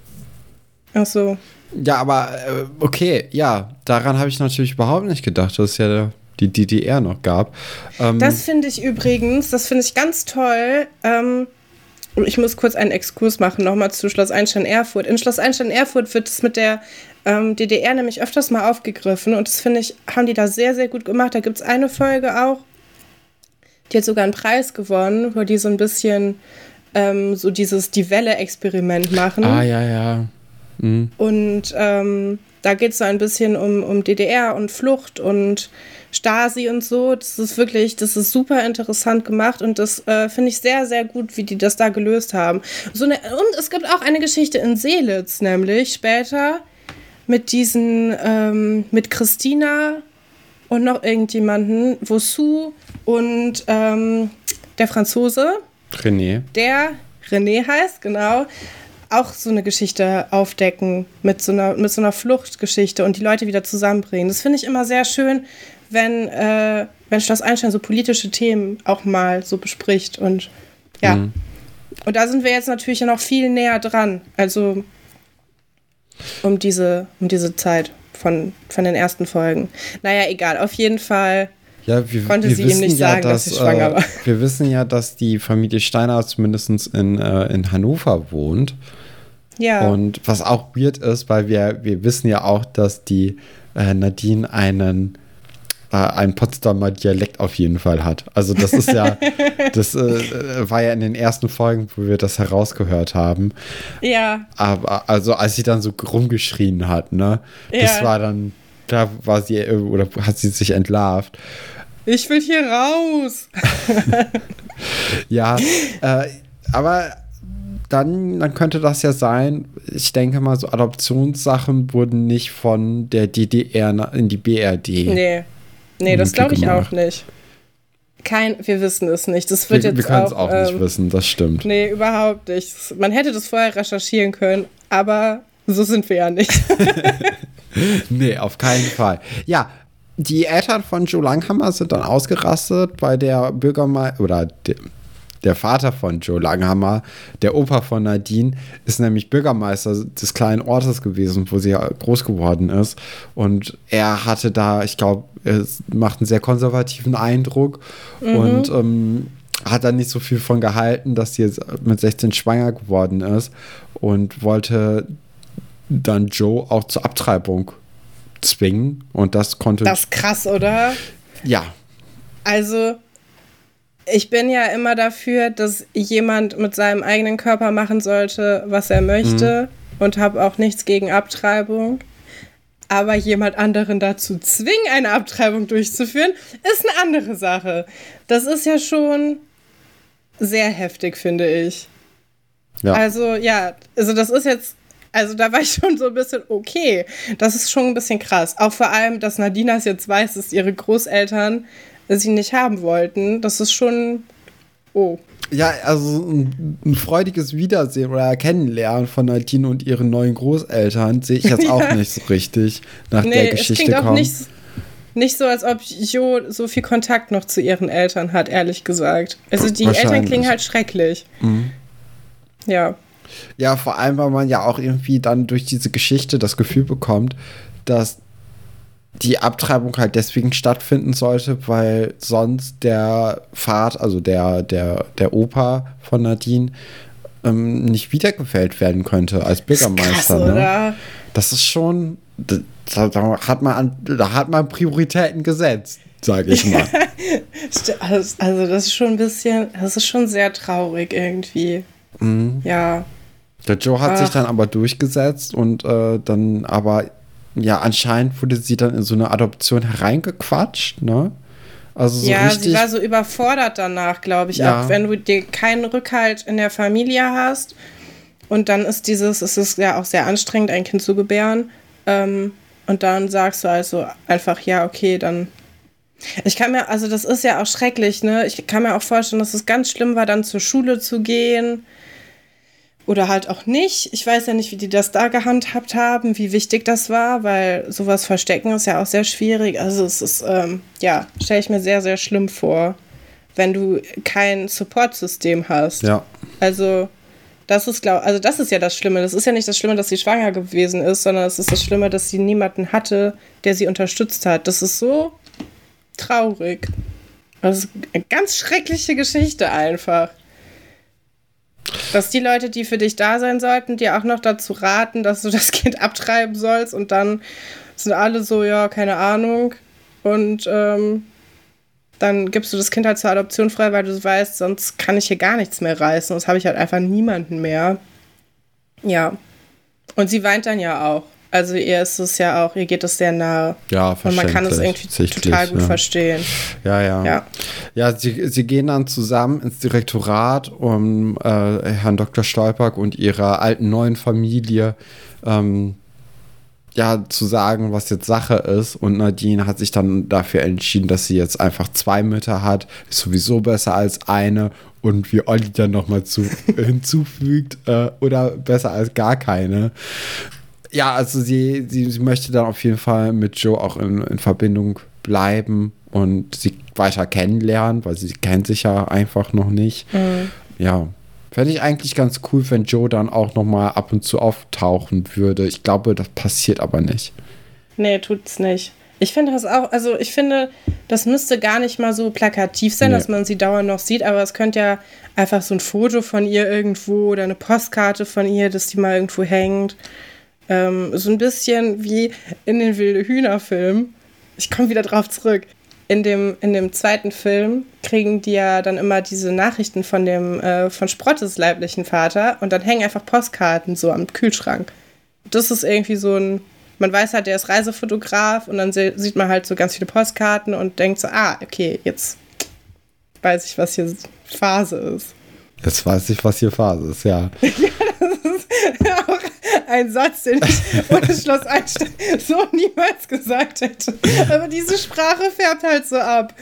Ach so. Ja, aber äh, okay, ja, daran habe ich natürlich überhaupt nicht gedacht, dass es ja die DDR noch gab. Ähm, das finde ich übrigens, das finde ich ganz toll. Ähm, ich muss kurz einen Exkurs machen, nochmal zu Schloss Einstein-Erfurt. In Schloss Einstein-Erfurt wird es mit der ähm, DDR nämlich öfters mal aufgegriffen und das finde ich, haben die da sehr, sehr gut gemacht. Da gibt es eine Folge auch, die hat sogar einen Preis gewonnen, wo die so ein bisschen ähm, so dieses Die Welle-Experiment machen. Ah, ja, ja. Mhm. Und ähm, da geht es so ein bisschen um, um DDR und Flucht und Stasi und so. Das ist wirklich, das ist super interessant gemacht und das äh, finde ich sehr, sehr gut, wie die das da gelöst haben. So eine, und es gibt auch eine Geschichte in Seelitz, nämlich später mit diesen, ähm, mit Christina und noch irgendjemanden, wo Sue und ähm, der Franzose, René. Der René heißt, genau. Auch so eine Geschichte aufdecken mit so einer, mit so einer Fluchtgeschichte und die Leute wieder zusammenbringen. Das finde ich immer sehr schön, wenn, äh, wenn Schloss Einstein so politische Themen auch mal so bespricht. Und ja. Mhm. Und da sind wir jetzt natürlich noch viel näher dran. Also um diese, um diese Zeit von, von den ersten Folgen. Naja, egal. Auf jeden Fall ja, wir, konnte wir sie ihm nicht ja, sagen, dass, dass sie schwanger äh, war. Wir wissen ja, dass die Familie Steiner zumindest in, äh, in Hannover wohnt. Ja. Und was auch weird ist, weil wir, wir wissen ja auch, dass die äh, Nadine einen äh, einen Potsdamer Dialekt auf jeden Fall hat. Also das ist ja, das äh, war ja in den ersten Folgen, wo wir das herausgehört haben. Ja. Aber also als sie dann so rumgeschrien hat, ne, ja. das war dann, da war sie äh, oder hat sie sich entlarvt. Ich will hier raus. ja, äh, aber dann, dann könnte das ja sein, ich denke mal, so Adoptionssachen wurden nicht von der DDR in die BRD. Nee, nee das glaube ich auch nicht. Kein, wir wissen es nicht. Das wird wir, jetzt wir können es auch, auch nicht ähm, wissen, das stimmt. Nee, überhaupt nicht. Man hätte das vorher recherchieren können, aber so sind wir ja nicht. nee, auf keinen Fall. Ja, die Eltern von Joe Langhammer sind dann ausgerastet, weil der Bürgermeister oder der, der Vater von Joe Langhammer, der Opa von Nadine, ist nämlich Bürgermeister des kleinen Ortes gewesen, wo sie groß geworden ist. Und er hatte da, ich glaube, es macht einen sehr konservativen Eindruck mhm. und ähm, hat da nicht so viel von gehalten, dass sie jetzt mit 16 schwanger geworden ist und wollte dann Joe auch zur Abtreibung zwingen und das konnte. Das ist krass, oder? Ja. Also, ich bin ja immer dafür, dass jemand mit seinem eigenen Körper machen sollte, was er möchte mhm. und habe auch nichts gegen Abtreibung. Aber jemand anderen dazu zwingen, eine Abtreibung durchzuführen, ist eine andere Sache. Das ist ja schon sehr heftig, finde ich. Ja. Also, ja, also das ist jetzt, also da war ich schon so ein bisschen, okay, das ist schon ein bisschen krass. Auch vor allem, dass Nadina es jetzt weiß, dass ihre Großeltern sie nicht haben wollten. Das ist schon, oh. Ja, also ein, ein freudiges Wiedersehen oder Kennenlernen von Nadine und ihren neuen Großeltern sehe ich jetzt auch nicht so richtig nach Nee, der es Geschichte klingt auch kommen. nicht, nicht so, als ob Jo so viel Kontakt noch zu ihren Eltern hat, ehrlich gesagt. Also die Eltern klingen halt schrecklich. Ja. Ja, vor allem, weil man ja auch irgendwie dann durch diese Geschichte das Gefühl bekommt, dass die Abtreibung halt deswegen stattfinden sollte, weil sonst der Vater, also der, der, der Opa von Nadine, ähm, nicht wiedergewählt werden könnte als Bürgermeister. Krass, ne? oder? Das ist schon, da, da, hat man an, da hat man Prioritäten gesetzt, sage ich mal. Also also das ist schon ein bisschen, das ist schon sehr traurig irgendwie. Mhm. Ja. Der Joe hat sich Ach. dann aber durchgesetzt und äh, dann aber, ja, anscheinend wurde sie dann in so eine Adoption hereingequatscht, ne? Also so ja, richtig. sie war so überfordert danach, glaube ich. Ja. Auch wenn du dir keinen Rückhalt in der Familie hast. Und dann ist dieses, es ist ja auch sehr anstrengend, ein Kind zu gebären. Ähm, und dann sagst du also einfach, ja, okay, dann. Ich kann mir, also das ist ja auch schrecklich, ne? Ich kann mir auch vorstellen, dass es ganz schlimm war, dann zur Schule zu gehen. Oder halt auch nicht. Ich weiß ja nicht, wie die das da gehandhabt haben, wie wichtig das war, weil sowas verstecken ist ja auch sehr schwierig. Also es ist, ähm, ja, stelle ich mir sehr, sehr schlimm vor, wenn du kein Supportsystem hast. ja. Also das ist, glaub, also das ist ja das Schlimme. Das ist ja nicht das Schlimme, dass sie schwanger gewesen ist, sondern es ist das Schlimme, dass sie niemanden hatte, der sie unterstützt hat. Das ist so traurig. Das ist eine ganz schreckliche Geschichte einfach. Dass die Leute, die für dich da sein sollten, dir auch noch dazu raten, dass du das Kind abtreiben sollst und dann sind alle so, ja, keine Ahnung. Und ähm, dann gibst du das Kind halt zur Adoption frei, weil du weißt, sonst kann ich hier gar nichts mehr reißen. Sonst habe ich halt einfach niemanden mehr. Ja. Und sie weint dann ja auch. Also ihr ist es ja auch, ihr geht es sehr nahe. Ja, Und man kann es irgendwie total gut ja. verstehen. Ja, ja. Ja. Ja, sie, sie gehen dann zusammen ins Direktorat, um äh, Herrn Dr. Stolperk und ihrer alten neuen Familie ähm, ja, zu sagen, was jetzt Sache ist. Und Nadine hat sich dann dafür entschieden, dass sie jetzt einfach zwei Mütter hat. Ist sowieso besser als eine. Und wie Olli dann nochmal zu, hinzufügt, äh, oder besser als gar keine. Ja, also sie, sie, sie möchte dann auf jeden Fall mit Joe auch in, in Verbindung bleiben und sie weiter kennenlernen, weil sie kennt sich ja einfach noch nicht. Ja, fände ich eigentlich ganz cool, wenn Joe dann auch noch mal ab und zu auftauchen würde. Ich glaube, das passiert aber nicht. Nee, tut's nicht. Ich finde das auch, also ich finde, das müsste gar nicht mal so plakativ sein, Nee. dass man sie dauernd noch sieht, aber es könnte ja einfach so ein Foto von ihr irgendwo oder eine Postkarte von ihr, dass die mal irgendwo hängt. Ähm, so ein bisschen wie in den Wilde Hühner-Filmen. Ich komme wieder drauf zurück. In dem, in dem zweiten Film kriegen die ja dann immer diese Nachrichten von dem, äh, von Sprottes leiblichen Vater und dann hängen einfach Postkarten so am Kühlschrank. Das ist irgendwie so ein, man weiß halt, der ist Reisefotograf und dann sieht man halt so ganz viele Postkarten und denkt so, ah, okay, jetzt weiß ich, was hier Phase ist. Jetzt weiß ich, was hier Phase ist, ja. auch ein Satz, den ich ohne Schloss Einstein so niemals gesagt hätte. Aber diese Sprache färbt halt so ab.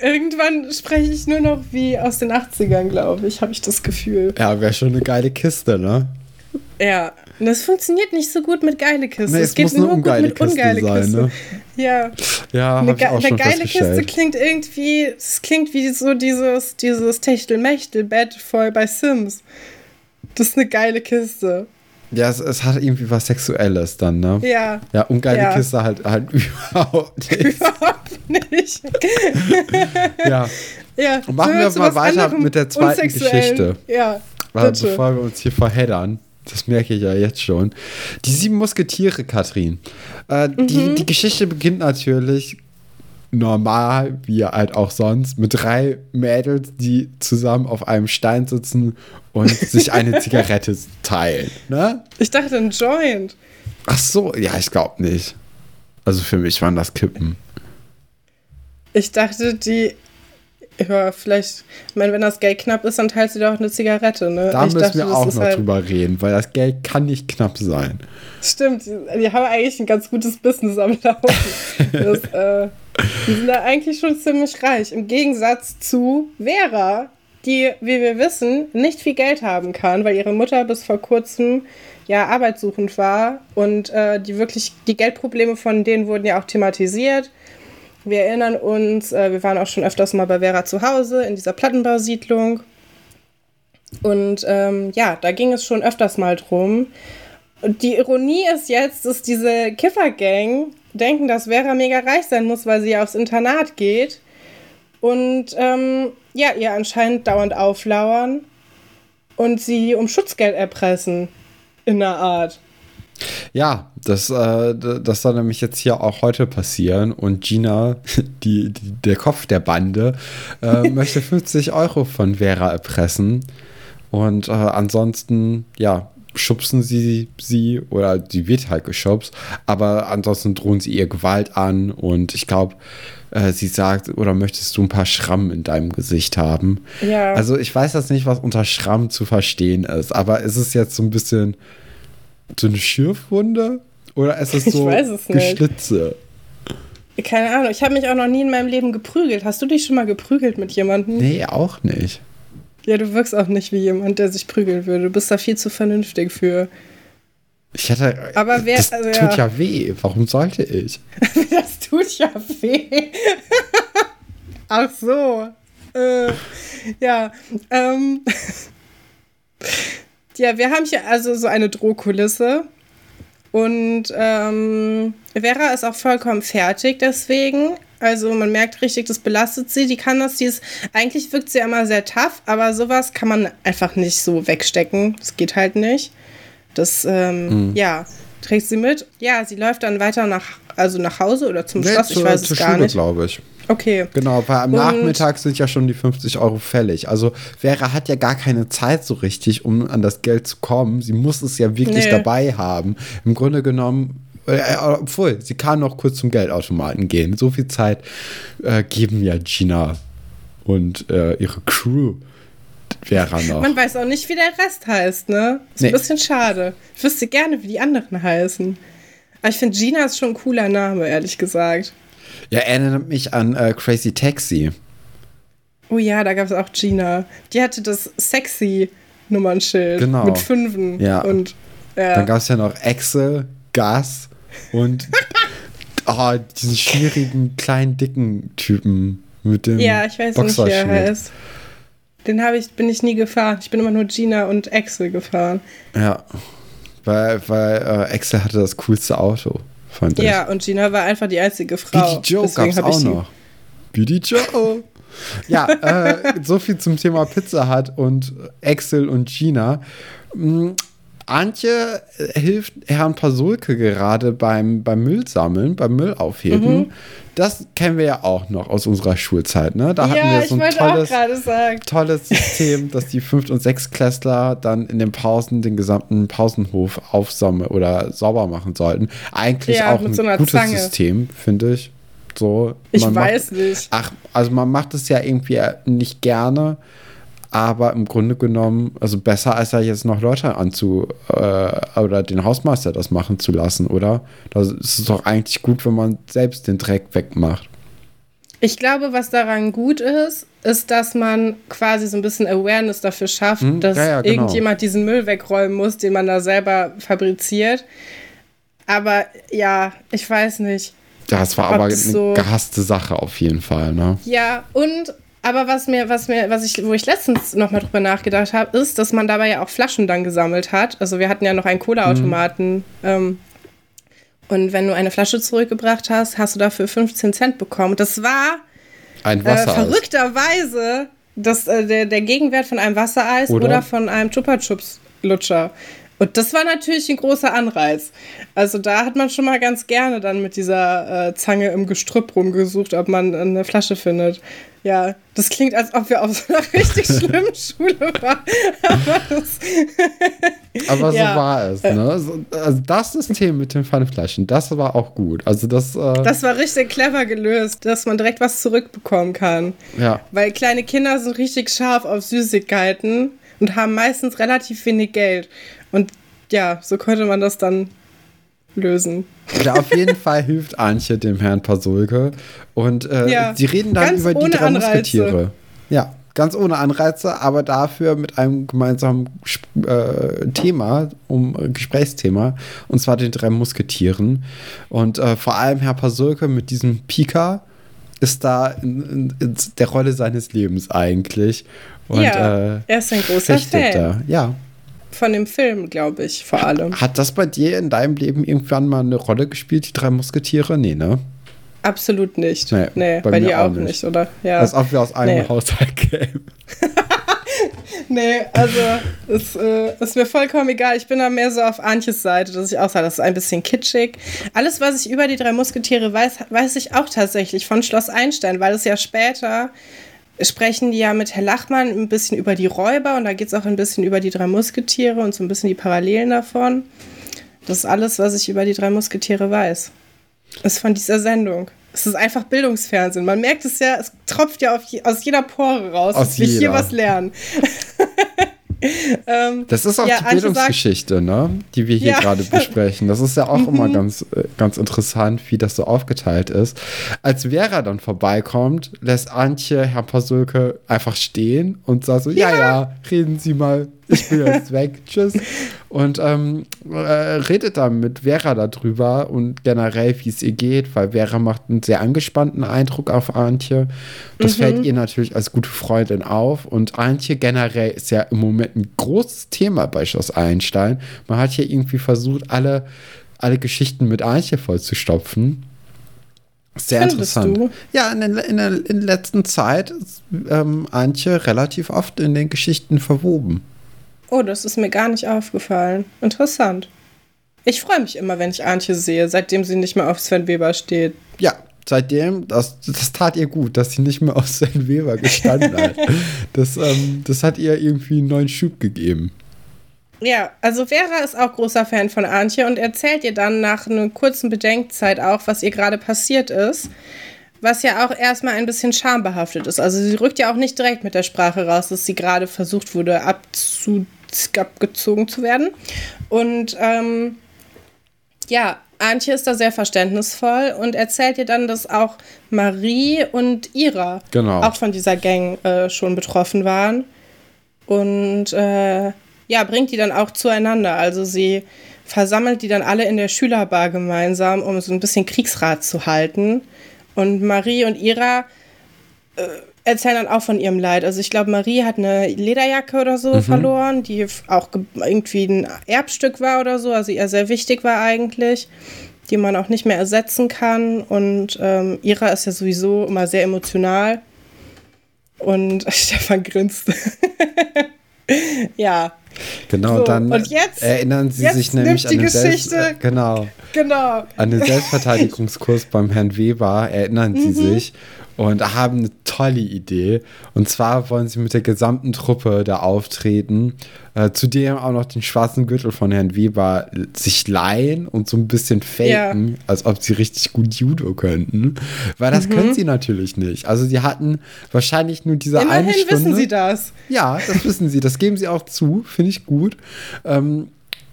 Irgendwann spreche ich nur noch wie aus den 80ern, glaube ich, habe ich das Gefühl. Ja, wäre schon eine geile Kiste, ne? Ja, und das funktioniert nicht so gut mit geile Kiste. Nee, es es geht nur gut mit Kiste ungeile sein, Kiste. ne? Ja, Ja, eine, ge eine geile Kiste klingt irgendwie, es klingt wie so dieses, dieses Techtelmechtel-Bett voll bei Sims. Das ist eine geile Kiste. Ja, es, es hat irgendwie was Sexuelles dann, ne? Ja, Ja, ungeile Ja. Kiste halt, halt überhaupt nicht. überhaupt nicht. ja, Ja, Und machen wir mal weiter mit der zweiten. Geschichte. Ja, bitte. bevor wir uns hier verheddern. Das merke ich ja jetzt schon. Die sieben Musketiere, Katrin. Äh, die, Mhm. die Geschichte beginnt natürlich normal, wie halt auch sonst, mit drei Mädels, die zusammen auf einem Stein sitzen und sich eine Zigarette teilen. Ne? Ich dachte ein Joint. Ach so, ja, ich glaube nicht. Also für mich waren das Kippen. Ich dachte, die. Ja, vielleicht, ich meine, wenn das Geld knapp ist, dann teilt sie doch eine Zigarette, ne? Da ich müssen dachte, wir auch noch halt- drüber reden, weil das Geld kann nicht knapp sein. Stimmt, die, die haben eigentlich ein ganz gutes Business am Laufen. Das, äh, die sind da eigentlich schon ziemlich reich. Im Gegensatz zu Vera, die, wie wir wissen, nicht viel Geld haben kann, weil ihre Mutter bis vor kurzem ja arbeitssuchend war und äh, die wirklich, die Geldprobleme von denen wurden ja auch thematisiert. Wir erinnern uns, äh, wir waren auch schon öfters mal bei Vera zu Hause in dieser Plattenbausiedlung. Und ähm, ja, da ging es schon öfters mal drum. Und die Ironie ist jetzt, dass diese Kiffergang denken, dass Vera mega reich sein muss, weil sie ja aufs Internat geht. Und ähm, ja, ihr anscheinend dauernd auflauern und sie um Schutzgeld erpressen. In der Art. Ja, das, äh, das soll nämlich jetzt hier auch heute passieren. Und Gina, die, die, der Kopf der Bande, äh, möchte 50 Euro von Vera erpressen. Und äh, ansonsten, ja, schubsen sie sie oder sie wird halt geschubst. Aber ansonsten drohen sie ihr Gewalt an. Und ich glaube, äh, sie sagt, oder möchtest du ein paar Schrammen in deinem Gesicht haben? Ja. Also ich weiß jetzt nicht, was unter Schramm zu verstehen ist, aber ist es jetzt so ein bisschen so eine Schürfwunde oder ist es so es nicht. Geschlitze? Keine Ahnung, ich habe mich auch noch nie in meinem Leben geprügelt. Hast du dich schon mal geprügelt mit jemandem? Nee, auch nicht. Ja, du wirkst auch nicht wie jemand, der sich prügeln würde. Du bist da viel zu vernünftig für. Ich hätte. Aber wer- das also tut ja. ja weh. Warum sollte ich? Das tut ja weh. Ach so. Äh, ja. Ähm. Ja, wir haben hier also so eine Drohkulisse. Und ähm, Vera ist auch vollkommen fertig deswegen. Also man merkt richtig, das belastet sie. Die kann das, die ist, eigentlich wirkt sie immer sehr tough, aber sowas kann man einfach nicht so wegstecken. Das geht halt nicht. Das, ähm, ja, trägt sie mit. Ja, sie läuft dann weiter nach, also nach Hause oder zum Schloss, ich zur, weiß zur es gar Schule, nicht. glaube ich. Okay. Genau, weil am Und- Nachmittag sind ja schon die 50 Euro fällig. Also Vera hat ja gar keine Zeit so richtig, um an das Geld zu kommen. Sie muss es ja wirklich Nee. dabei haben. Im Grunde genommen, obwohl, sie kann noch kurz zum Geldautomaten gehen. So viel Zeit äh, geben ja Gina und äh, ihre Crew Vera noch. Man weiß auch nicht, wie der Rest heißt, ne? Ist Nee. ein bisschen schade. Ich wüsste gerne, wie die anderen heißen. Aber ich finde, Gina ist schon ein cooler Name, ehrlich gesagt. Ja, erinnert mich an äh, Crazy Taxi. Oh ja, da gab es auch Gina. Die hatte das sexy Nummernschild Genau. mit Fünfen. Ja. Und ja. Dann gab es ja noch Axel, Gas und oh, diesen schwierigen, kleinen, dicken Typen mit dem ja, ich weiß nicht, wie er heißt. Den habe ich, bin ich nie gefahren. Ich bin immer nur Gina und Axel gefahren. Ja, weil, weil äh, Axel hatte das coolste Auto, fand ich. Ja, und Gina war einfach die einzige Frau. BD Joe hab ich auch noch. BD Joe. ja, äh, so viel zum Thema Pizza Hut und Axel und Gina. Antje äh, hilft Herrn Pasulke gerade beim, beim Müllsammeln, beim Müllaufheben. Mhm. Das kennen wir ja auch noch aus unserer Schulzeit. Ne? Da hatten Ja, wir ich so ein tolles, gerade sagen. tolles System, dass die Fünft- und Sechstklässler dann in den Pausen den gesamten Pausenhof aufsammeln oder sauber machen sollten. Eigentlich Ja, auch ein so gutes Zange. System, finde ich. So, Ich weiß macht, nicht. Ach, also man macht es ja irgendwie nicht gerne, aber im Grunde genommen, also besser als ja jetzt noch Leute anzu äh, oder den Hausmeister das machen zu lassen, oder? Das ist doch eigentlich gut, wenn man selbst den Dreck wegmacht. Ich glaube, was daran gut ist, ist, dass man quasi so ein bisschen Awareness dafür schafft, Hm, dass ja, ja, genau. irgendjemand diesen Müll wegräumen muss, den man da selber fabriziert. Aber ja, ich weiß nicht. Das war Ob aber eine so- gehasste Sache auf jeden Fall, ne? Ja, und aber was mir, was mir, was ich, wo ich letztens nochmal drüber nachgedacht habe, ist, dass man dabei ja auch Flaschen dann gesammelt hat. Also wir hatten ja noch einen Cola-Automaten. Mhm. Ähm, und wenn du eine Flasche zurückgebracht hast, hast du dafür 15 Cent bekommen. Das war Ein äh, verrückterweise das, äh, der, der Gegenwert von einem Wassereis Oder? oder, von einem Chupa Chups Lutscher. Und das war natürlich ein großer Anreiz. Also da hat man schon mal ganz gerne dann mit dieser äh, Zange im Gestrüpp rumgesucht, ob man eine Flasche findet. Ja, das klingt, als ob wir auf so einer richtig schlimmen Schule waren. Aber, das Aber so ja. war es. Ne? Also das System mit den Pfandflaschen, das war auch gut. Also das, äh das war richtig clever gelöst, dass man direkt was zurückbekommen kann. Ja. Weil kleine Kinder sind richtig scharf auf Süßigkeiten und haben meistens relativ wenig Geld. Und ja, so könnte man das dann lösen. Ja, auf jeden Fall hilft Antje dem Herrn Pasulke. Und äh, ja, sie reden dann über die drei Anreize. Musketiere. Ja, ganz ohne Anreize, aber dafür mit einem gemeinsamen äh, Thema, um äh, Gesprächsthema, und zwar den drei Musketieren. Und äh, vor allem Herr Pasulke mit diesem Pika ist da in, in, in, der Rolle seines Lebens eigentlich. Und, ja, äh, er ist ein großer Fan. Da. Ja, von dem Film, glaube ich, vor allem. Hat das bei dir in deinem Leben irgendwann mal eine Rolle gespielt, die drei Musketiere? Nee, ne? Absolut nicht. Nee, nee bei, bei dir auch nicht. nicht, oder? Ja. Als ob wir aus einem nee. Haushalt kämen. nee, also es äh, ist mir vollkommen egal. Ich bin da mehr so auf Antjes Seite, dass ich auch sage, das ist ein bisschen kitschig. Alles, was ich über die drei Musketiere weiß, weiß ich auch tatsächlich von Schloss Einstein, weil es ja später sprechen die ja mit Herr Lachmann ein bisschen über die Räuber und da geht es auch ein bisschen über die drei Musketiere und so ein bisschen die Parallelen davon. Das ist alles, was ich über die drei Musketiere weiß. Ist von dieser Sendung. Es ist einfach Bildungsfernsehen. Man merkt es ja, es tropft ja je, aus jeder Pore raus, aus dass wir hier was lernen. ähm, das ist auch ja, die Bildungsgeschichte, sagt, ne? die wir hier ja. gerade besprechen. Das ist ja auch immer mhm. ganz, äh, ganz interessant, wie das so aufgeteilt ist. Als Vera dann vorbeikommt, lässt Antje Herr Pasulke einfach stehen und sagt so, ja, ja, ja reden Sie mal ich bin jetzt weg, tschüss. Und ähm, äh, redet dann mit Vera darüber und generell, wie es ihr geht, weil Vera macht einen sehr angespannten Eindruck auf Antje. Das mhm. fällt ihr natürlich als gute Freundin auf. Und Antje generell ist ja im Moment ein großes Thema bei Schloss Einstein. Man hat hier irgendwie versucht, alle, alle Geschichten mit Antje vollzustopfen. Sehr Findest interessant. Du? Ja, in, den, in, der, in der letzten Zeit ist ähm, Antje relativ oft in den Geschichten verwoben. Oh, das ist mir gar nicht aufgefallen. Interessant. Ich freue mich immer, wenn ich Antje sehe, seitdem sie nicht mehr auf Sven Weber steht. Ja, seitdem, das, das tat ihr gut, dass sie nicht mehr auf Sven Weber gestanden hat. Das, ähm, das hat ihr irgendwie einen neuen Schub gegeben. Ja, also Vera ist auch großer Fan von Antje und erzählt ihr dann nach einer kurzen Bedenkzeit auch, was ihr gerade passiert ist. Was ja auch erstmal ein bisschen schambehaftet ist. Also sie rückt ja auch nicht direkt mit der Sprache raus, dass sie gerade versucht wurde abzu abgezogen zu werden. Und ähm, ja, Antje ist da sehr verständnisvoll und erzählt ihr dann, dass auch Marie und Ira genau. auch von dieser Gang äh, schon betroffen waren. Und äh, ja, bringt die dann auch zueinander. Also sie versammelt die dann alle in der Schülerbar gemeinsam, um so ein bisschen Kriegsrat zu halten. Und Marie und Ira äh, erzählen dann auch von ihrem Leid. Also ich glaube, Marie hat eine Lederjacke oder so mhm. verloren, die auch irgendwie ein Erbstück war oder so, also ihr sehr wichtig war eigentlich, die man auch nicht mehr ersetzen kann. Und ähm, Ira ist ja sowieso immer sehr emotional. Und Stefan grinst. ja. Genau, so, dann und jetzt, erinnern Sie jetzt sich nämlich an den, Selbst, genau, genau. an den Selbstverteidigungskurs beim Herrn Weber, erinnern Sie mhm. sich und haben eine tolle Idee. Und zwar wollen sie mit der gesamten Truppe da auftreten. Äh, zudem auch noch den schwarzen Gürtel von Herrn Weber sich leihen und so ein bisschen faken, ja. als ob sie richtig gut Judo könnten. Weil das mhm. können sie natürlich nicht. Also sie hatten wahrscheinlich nur diese Immerhin eine Stunde. wissen sie das. Ja, das wissen sie. Das geben sie auch zu. Finde ich gut. Ähm,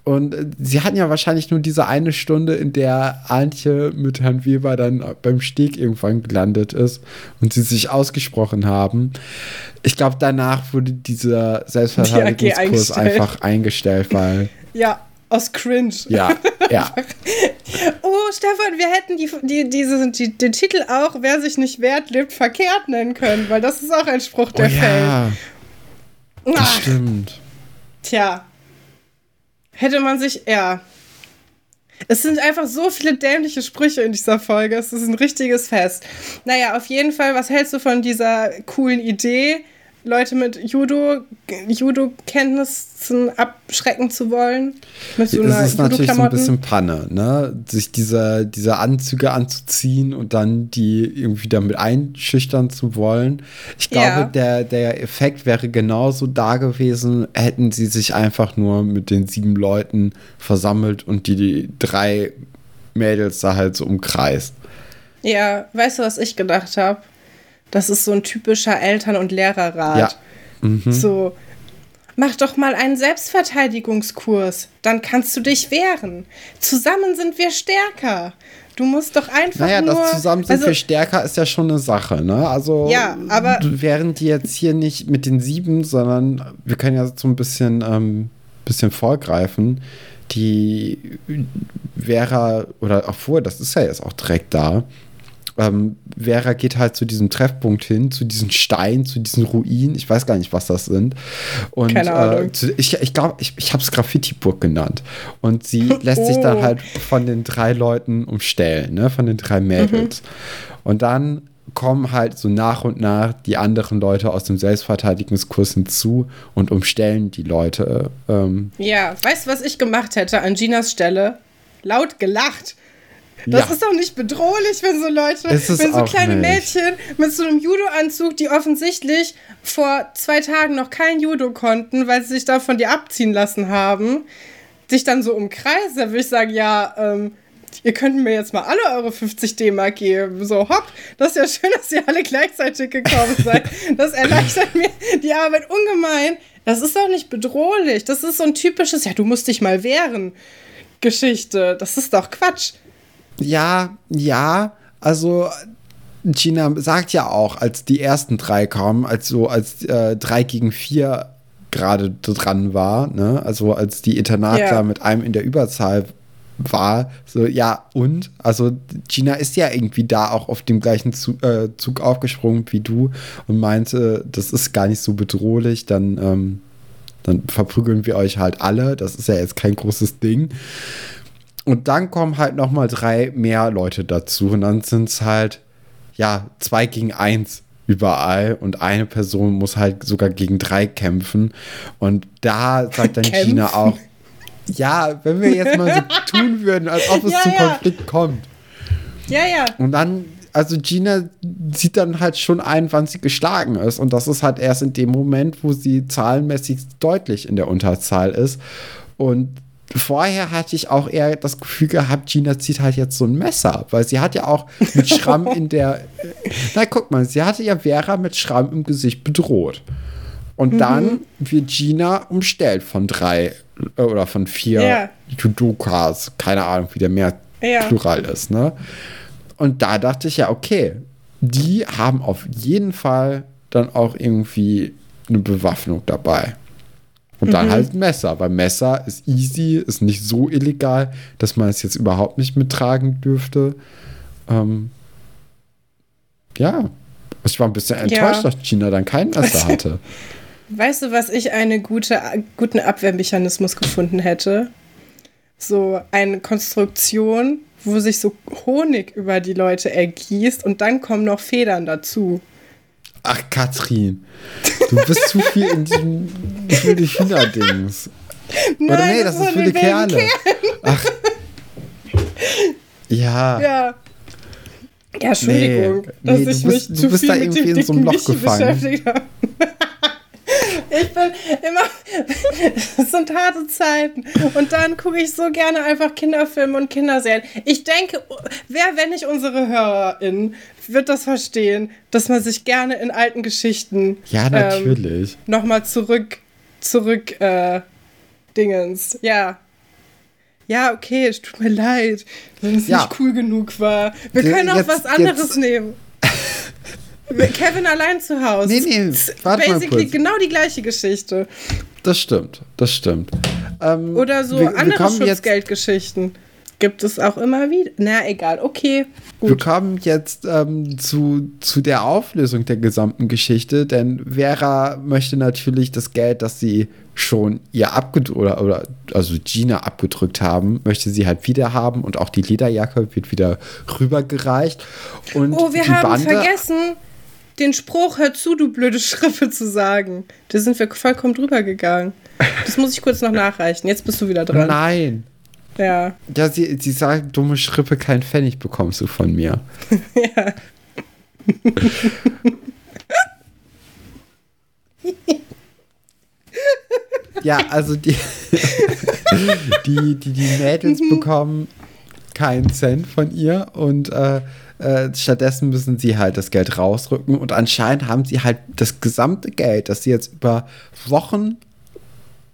und äh, sie hatten ja wahrscheinlich nur diese eine Stunde, in der Antje mit Herrn Weber dann beim Steg irgendwann gelandet ist und sie sich ausgesprochen haben. Ich glaube, danach wurde dieser Selbstverteidigungskurs einfach eingestellt, weil. Ja, aus Cringe. Ja, ja. oh, Stefan, wir hätten die, die, diese, die, den Titel auch, wer sich nicht wehrt, lebt verkehrt nennen können, weil das ist auch ein Spruch, der oh, fällt. Ja, das stimmt. Tja, hätte man sich, ja. Es sind einfach so viele dämliche Sprüche in dieser Folge. Es ist ein richtiges Fest. Naja, auf jeden Fall, was hältst du von dieser coolen Idee? Leute mit Judo, Judo-Kenntnissen abschrecken zu wollen. Mit so es ist natürlich so ein bisschen Panne, ne? Sich diese, diese Anzüge anzuziehen und dann die irgendwie damit einschüchtern zu wollen. Ich glaube, ja. der, der Effekt wäre genauso da gewesen, hätten sie sich einfach nur mit den sieben Leuten versammelt und die, die drei Mädels da halt so umkreist. Ja, weißt du, was ich gedacht habe? Das ist so ein typischer Eltern- und Lehrerrat. Ja. Mhm. So, mach doch mal einen Selbstverteidigungskurs, dann kannst du dich wehren. Zusammen sind wir stärker. Du musst doch einfach naja, nur... das zusammen sind also, wir stärker ist ja schon eine Sache, ne? Also ja, aber während die jetzt hier nicht mit den sieben, sondern wir können ja so ein bisschen, ähm, bisschen vorgreifen. Die Vera, oder obwohl, das ist ja jetzt auch direkt da, ähm, Vera geht halt zu diesem Treffpunkt hin, zu diesen Steinen, zu diesen Ruinen. Ich weiß gar nicht, was das sind. Und Keine Ahnung. Äh, zu, ich ich glaube, ich, ich habe es Graffiti-Burg genannt. Und sie lässt oh. sich dann oh. halt von den drei Leuten umstellen, ne? von den drei Mädels. Mhm. Und dann kommen halt so nach und nach die anderen Leute aus dem Selbstverteidigungskurs hinzu und umstellen die Leute. Ähm. Ja, weißt du, was ich gemacht hätte an Ginas Stelle? Laut gelacht. Das ja. ist doch nicht bedrohlich, wenn so Leute, wenn so kleine nicht. Mädchen mit so einem Judo-Anzug, die offensichtlich vor zwei Tagen noch kein Judo konnten, weil sie sich da von dir abziehen lassen haben, sich dann so umkreisen. Da würde ich sagen, ja, ähm, ihr könnt mir jetzt mal alle eure 50 D-Mark geben. So, hopp, das ist ja schön, dass ihr alle gleichzeitig gekommen seid. Das erleichtert mir die Arbeit ungemein. Das ist doch nicht bedrohlich. Das ist so ein typisches, ja, du musst dich mal wehren. Geschichte. Das ist doch Quatsch. Ja, ja, also Gina sagt ja auch, als die ersten drei kamen, als so als äh, drei gegen vier gerade dran war, ne? Also als die Internatler ja. mit einem in der Überzahl war, so ja und also Gina ist ja irgendwie da auch auf dem gleichen Zug, äh, Zug aufgesprungen wie du und meinte, das ist gar nicht so bedrohlich, dann ähm, dann verprügeln wir euch halt alle, das ist ja jetzt kein großes Ding. Und dann kommen halt noch mal drei mehr Leute dazu und dann sind es halt ja zwei gegen eins überall und eine Person muss halt sogar gegen drei kämpfen und da sagt dann Kämpfen. Gina auch ja, wenn wir jetzt mal so tun würden, als ob es ja, zum ja. Konflikt kommt. Ja, ja. Und dann, also Gina sieht dann halt schon ein, wann sie geschlagen ist. Und das ist halt erst in dem Moment, wo sie zahlenmäßig deutlich in der Unterzahl ist. Und vorher hatte ich auch eher das Gefühl gehabt, Gina zieht halt jetzt so ein Messer, weil sie hat ja auch mit Schramm in der. Na, guck mal, sie hatte ja Vera mit Schramm im Gesicht bedroht. Und mhm. dann wird Gina umstellt von drei äh, oder von vier ja. Judokas, keine Ahnung, wie der mehr ja. Plural ist, ne? Und da dachte ich ja, okay, die haben auf jeden Fall dann auch irgendwie eine Bewaffnung dabei. Und dann mhm. halt Messer, weil Messer ist easy, ist nicht so illegal, dass man es jetzt überhaupt nicht mittragen dürfte. Ähm, ja, ich war ein bisschen enttäuscht, ja. dass China dann kein Messer hatte. Weißt du, was ich einen gute, guten Abwehrmechanismus gefunden hätte? So eine Konstruktion, wo sich so Honig über die Leute ergießt und dann kommen noch Federn dazu. Ach, Katrin, du bist zu viel in diesem wilde Hühner-Dings. Oder nee, das, das ist wilde Kerle. Kerl. Ach. Ja. Ja. Ja, Entschuldigung, nee, dass nee, ich bist, mich zu viel mit dem in so einem Loch gefallen. beschäftigt habe. Ich bin immer. Es sind harte Zeiten. Und dann gucke ich so gerne einfach Kinderfilme und Kinderserien. Ich denke, wer, wenn nicht unsere HörerInnen, wird das verstehen, dass man sich gerne in alten Geschichten. Ja, natürlich. Ähm, Nochmal zurück, zurück, äh, Dingens. Ja. Ja, okay, es tut mir leid, wenn es ja. nicht cool genug war. Wir können auch jetzt, was anderes jetzt. nehmen. Kevin allein zu Hause. Nee, nee, warte Basically mal kurz. genau die gleiche Geschichte. Das stimmt, das stimmt. Ähm, Oder so wir, andere Schutzgeldgeschichten. Gibt es auch immer wieder. Na, egal, okay. Gut. Wir kommen jetzt ähm, zu, zu der Auflösung der gesamten Geschichte, denn Vera möchte natürlich das Geld, das sie schon ihr abgedrückt oder, oder also Gina abgedrückt haben, möchte sie halt wieder haben und auch die Lederjacke wird wieder rübergereicht. Und oh, wir haben Bande, vergessen, den Spruch, hör zu, du blöde Schrippe, zu sagen. Da sind wir vollkommen drüber gegangen. Das muss ich kurz noch nachreichen. Jetzt bist du wieder dran. Nein. Ja. Ja, sie, sie sagen, dumme Schrippe, kein Pfennig bekommst du von mir. ja. Ja, also die, die, die, die Mädels bekommen keinen Cent von ihr und äh, äh, stattdessen müssen sie halt das Geld rausrücken und anscheinend haben sie halt das gesamte Geld, das sie jetzt über Wochen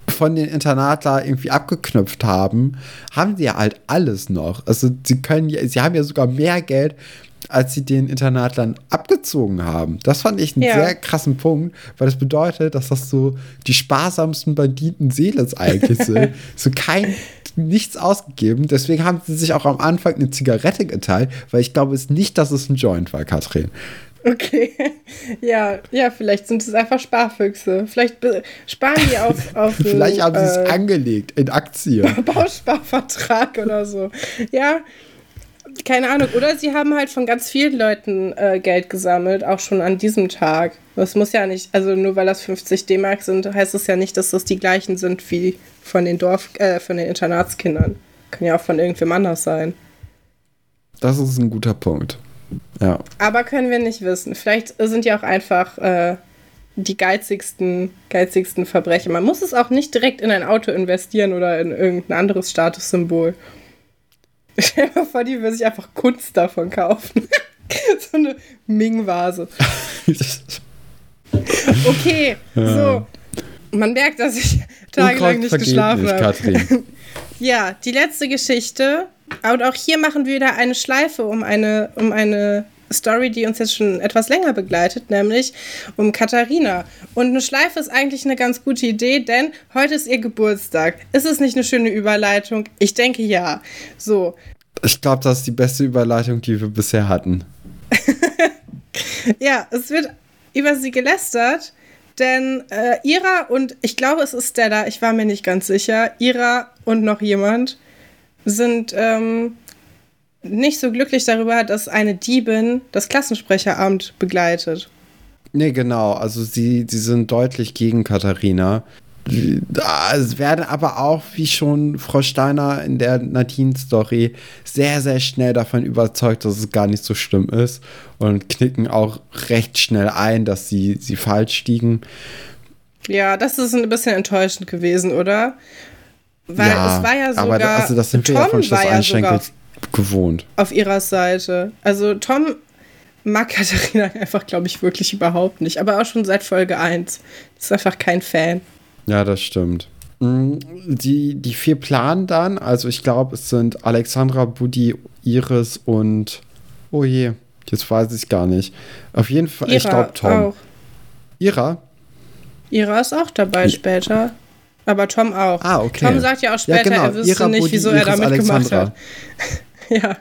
von den Internatler irgendwie abgeknüpft haben, haben sie halt alles noch. Also sie können ja, sie haben ja sogar mehr Geld, als sie den Internatlern abgezogen haben. Das fand ich einen Ja. sehr krassen Punkt, weil das bedeutet, dass das so die sparsamsten Banditen Seeles eigentlich sind. so kein nichts ausgegeben. Deswegen haben sie sich auch am Anfang eine Zigarette geteilt, weil ich glaube es nicht, dass es ein Joint war, Katrin. Okay. Ja, ja, vielleicht sind es einfach Sparfüchse. Vielleicht sparen die auf, auf Vielleicht haben sie es äh, angelegt in Aktien. Bausparvertrag oder so. Ja, keine Ahnung. Oder sie haben halt von ganz vielen Leuten äh, Geld gesammelt, auch schon an diesem Tag. Das muss ja nicht, also nur weil das 50 D-Mark sind, heißt es ja nicht, dass das die gleichen sind wie von den Dorf, äh, von den Internatskindern. Kann ja auch von irgendwem anders sein. Das ist ein guter Punkt. Ja. Aber können wir nicht wissen. Vielleicht sind ja auch einfach äh, die geizigsten, geizigsten Verbrecher. Man muss es auch nicht direkt in ein Auto investieren oder in irgendein anderes Statussymbol. Stell dir mal vor, die will sich einfach Kunst davon kaufen. so eine Ming-Vase. Okay, so. Man merkt, dass ich tagelang nicht geschlafen habe. Ja, die letzte Geschichte. Und auch hier machen wir wieder eine Schleife um eine, um eine Story, die uns jetzt schon etwas länger begleitet, nämlich um Katharina. Und eine Schleife ist eigentlich eine ganz gute Idee, denn heute ist ihr Geburtstag. Ist es nicht eine schöne Überleitung? Ich denke ja. So, Ich glaube, das ist die beste Überleitung, die wir bisher hatten. ja, es wird über sie gelästert, denn äh, Ira und ich glaube, es ist Stella, ich war mir nicht ganz sicher, Ira und noch jemand sind ähm, nicht so glücklich darüber, dass eine Diebin das Klassensprecheramt begleitet. Nee, genau. Also sie, sie sind deutlich gegen Katharina. Es werden aber auch, wie schon Frau Steiner in der Nadine-Story, sehr, sehr schnell davon überzeugt, dass es gar nicht so schlimm ist und knicken auch recht schnell ein, dass sie, sie falsch liegen. Ja, das ist ein bisschen enttäuschend gewesen, oder? Weil es war ja sogar. aber also das sind wir ja Tom von Schloss ja Einschenkel sogar gewohnt. auf ihrer Seite. Also Tom mag Katharina einfach, glaube ich, wirklich überhaupt nicht. Aber auch schon seit Folge 1. Ist einfach kein Fan. Ja, das stimmt. Mm, Die, die vier planen dann, also ich glaube, es sind Alexandra, Buddy, Iris und. Oh je, jetzt weiß ich gar nicht. Auf jeden Fall, ich Ira glaube Tom. auch. Ira? Ira ist auch dabei Ja. später. Aber Tom auch. Ah, okay. Tom sagt ja auch Ja, später, genau. er wüsste Ira, nicht, Buddy, wieso er Iris, da mitgemacht Alexandra. hat. ja.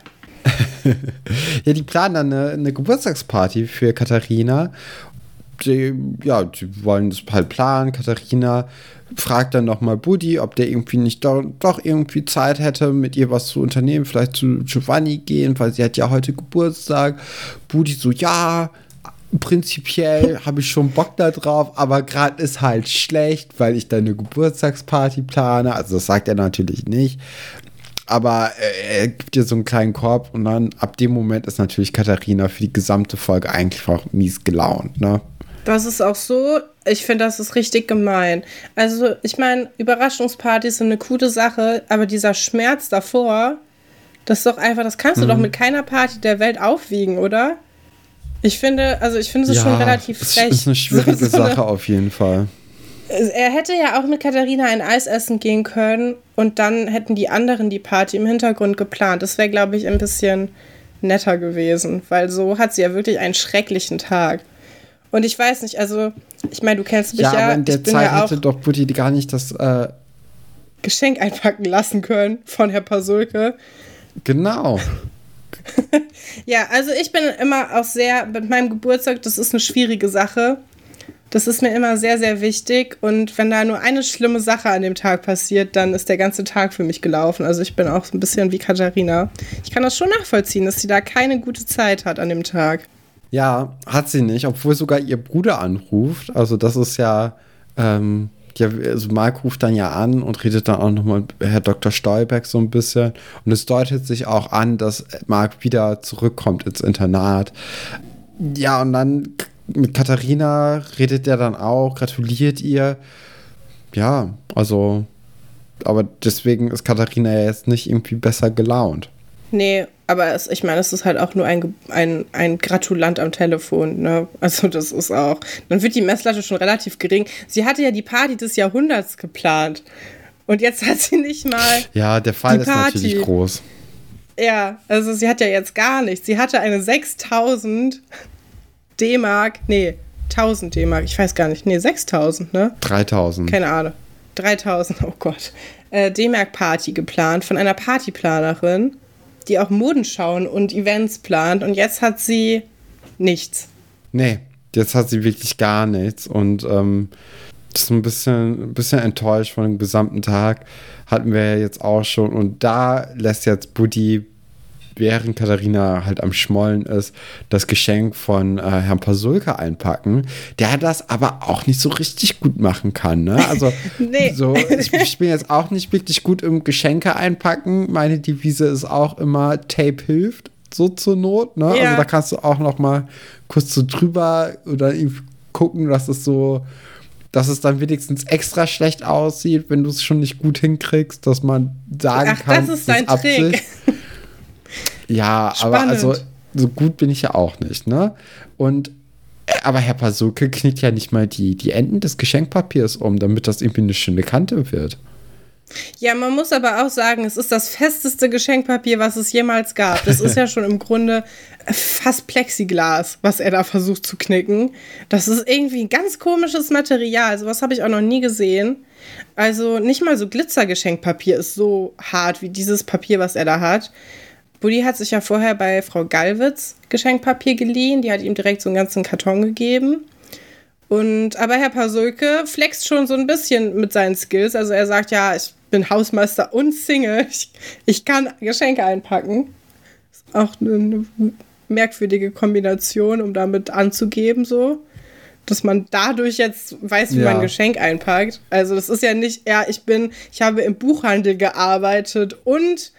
Ja, die planen dann eine, eine Geburtstagsparty für Katharina. Die, ja, die wollen das halt planen. Katharina fragt dann nochmal Buddy, ob der irgendwie nicht doch, doch irgendwie Zeit hätte, mit ihr was zu unternehmen, vielleicht zu Giovanni gehen, weil sie hat ja heute Geburtstag. Buddy so, ja, prinzipiell habe ich schon Bock da drauf, aber gerade ist halt schlecht, weil ich da eine Geburtstagsparty plane. Also das sagt er natürlich nicht. Aber äh, er gibt dir so einen kleinen Korb und dann ab dem Moment ist natürlich Katharina für die gesamte Folge eigentlich auch mies gelaunt, ne? Das ist auch so, ich finde, das ist richtig gemein. Also, ich meine, Überraschungspartys sind eine coole Sache, aber dieser Schmerz davor, das ist doch einfach, das kannst du doch mit keiner Party der Welt aufwiegen, oder? Ich finde, also ich finde es schon relativ frech. ist eine schwierige So- so eine- Sache auf jeden Fall. Er hätte ja auch mit Katharina ein Eis essen gehen können und dann hätten die anderen die Party im Hintergrund geplant. Das wäre, glaube ich, ein bisschen netter gewesen, weil so hat sie ja wirklich einen schrecklichen Tag. Und ich weiß nicht, also, ich meine, du kennst mich Ja, ja, aber in der Zeit ja hätte doch Buddy gar nicht das, äh, Geschenk einpacken lassen können von Herr Pasulke. genau. Ja, also ich bin immer auch sehr, mit meinem Geburtstag, das ist eine schwierige Sache. Das ist mir immer sehr, sehr wichtig. Und wenn da nur eine schlimme Sache an dem Tag passiert, dann ist der ganze Tag für mich gelaufen. Also ich bin auch ein bisschen wie Katharina. Ich kann das schon nachvollziehen, dass sie da keine gute Zeit hat an dem Tag. Ja, hat sie nicht, obwohl sogar ihr Bruder anruft. Also das ist ja, ähm, ja, also Marc ruft dann ja an und redet dann auch nochmal mit Herr Dr. Stolberg so ein bisschen. Und es deutet sich auch an, dass Marc wieder zurückkommt ins Internat. Ja, und dann mit Katharina redet er dann auch, gratuliert ihr. Ja, also, aber deswegen ist Katharina ja jetzt nicht irgendwie besser gelaunt. Nee, aber es, ich meine, es ist halt auch nur ein, ein, ein Gratulant am Telefon, ne? Also das ist auch. Dann wird die Messlatte schon relativ gering. Sie hatte ja die Party des Jahrhunderts geplant. Und jetzt hat sie nicht mal. Ja, der Fall ist natürlich groß. Ja, also sie hat ja jetzt gar nichts. Sie hatte eine 6000 D-Mark, nee, 1000 D-Mark, ich weiß gar nicht, nee, 6000, ne? 3000. Keine Ahnung. 3000, oh Gott. Äh, D-Mark-Party geplant von einer Partyplanerin, die auch Modenschauen und Events plant und jetzt hat sie nichts. Nee, jetzt hat sie wirklich gar nichts und ähm, ist ein bisschen, ein bisschen enttäuscht von dem gesamten Tag. Hatten wir ja jetzt auch schon und da lässt jetzt Buddy während Katharina halt am Schmollen ist, das Geschenk von äh, Herrn Pasulka einpacken, der das aber auch nicht so richtig gut machen kann. Ne? Also, nee. so, ich, ich, bin jetzt auch nicht wirklich gut im Geschenke einpacken. Meine Devise ist auch immer Tape hilft, so zur Not. Ne? Ja. Also, da kannst du auch noch mal kurz so drüber oder gucken, dass es so dass es dann wenigstens extra schlecht aussieht, wenn du es schon nicht gut hinkriegst, dass man sagen Ach, kann, das ist dein Trick. Ja, Spannend. aber also so gut bin ich ja auch nicht, ne? Und äh, aber Herr Pasuke knickt ja nicht mal die, die Enden des Geschenkpapiers um, damit das irgendwie eine schöne Kante wird. Ja, man muss aber auch sagen, es ist das festeste Geschenkpapier, was es jemals gab. Das ist ja schon im Grunde fast Plexiglas, was er da versucht zu knicken. Das ist irgendwie ein ganz komisches Material. Sowas habe ich auch noch nie gesehen. Also nicht mal so Glitzergeschenkpapier ist so hart wie dieses Papier, was er da hat. Buddy hat sich ja vorher bei Frau Gallwitz Geschenkpapier geliehen. Die hat ihm direkt so einen ganzen Karton gegeben. Und aber Herr Pasulke flext schon so ein bisschen mit seinen Skills. Also er sagt ja, ich bin Hausmeister und Single. Ich, ich kann Geschenke einpacken. Ist auch eine, merkwürdige Kombination, um damit anzugeben, so. Dass man dadurch jetzt weiß, wie ja. man ein Geschenk einpackt. Also, das ist ja nicht, ja, ich bin, ich habe im Buchhandel gearbeitet und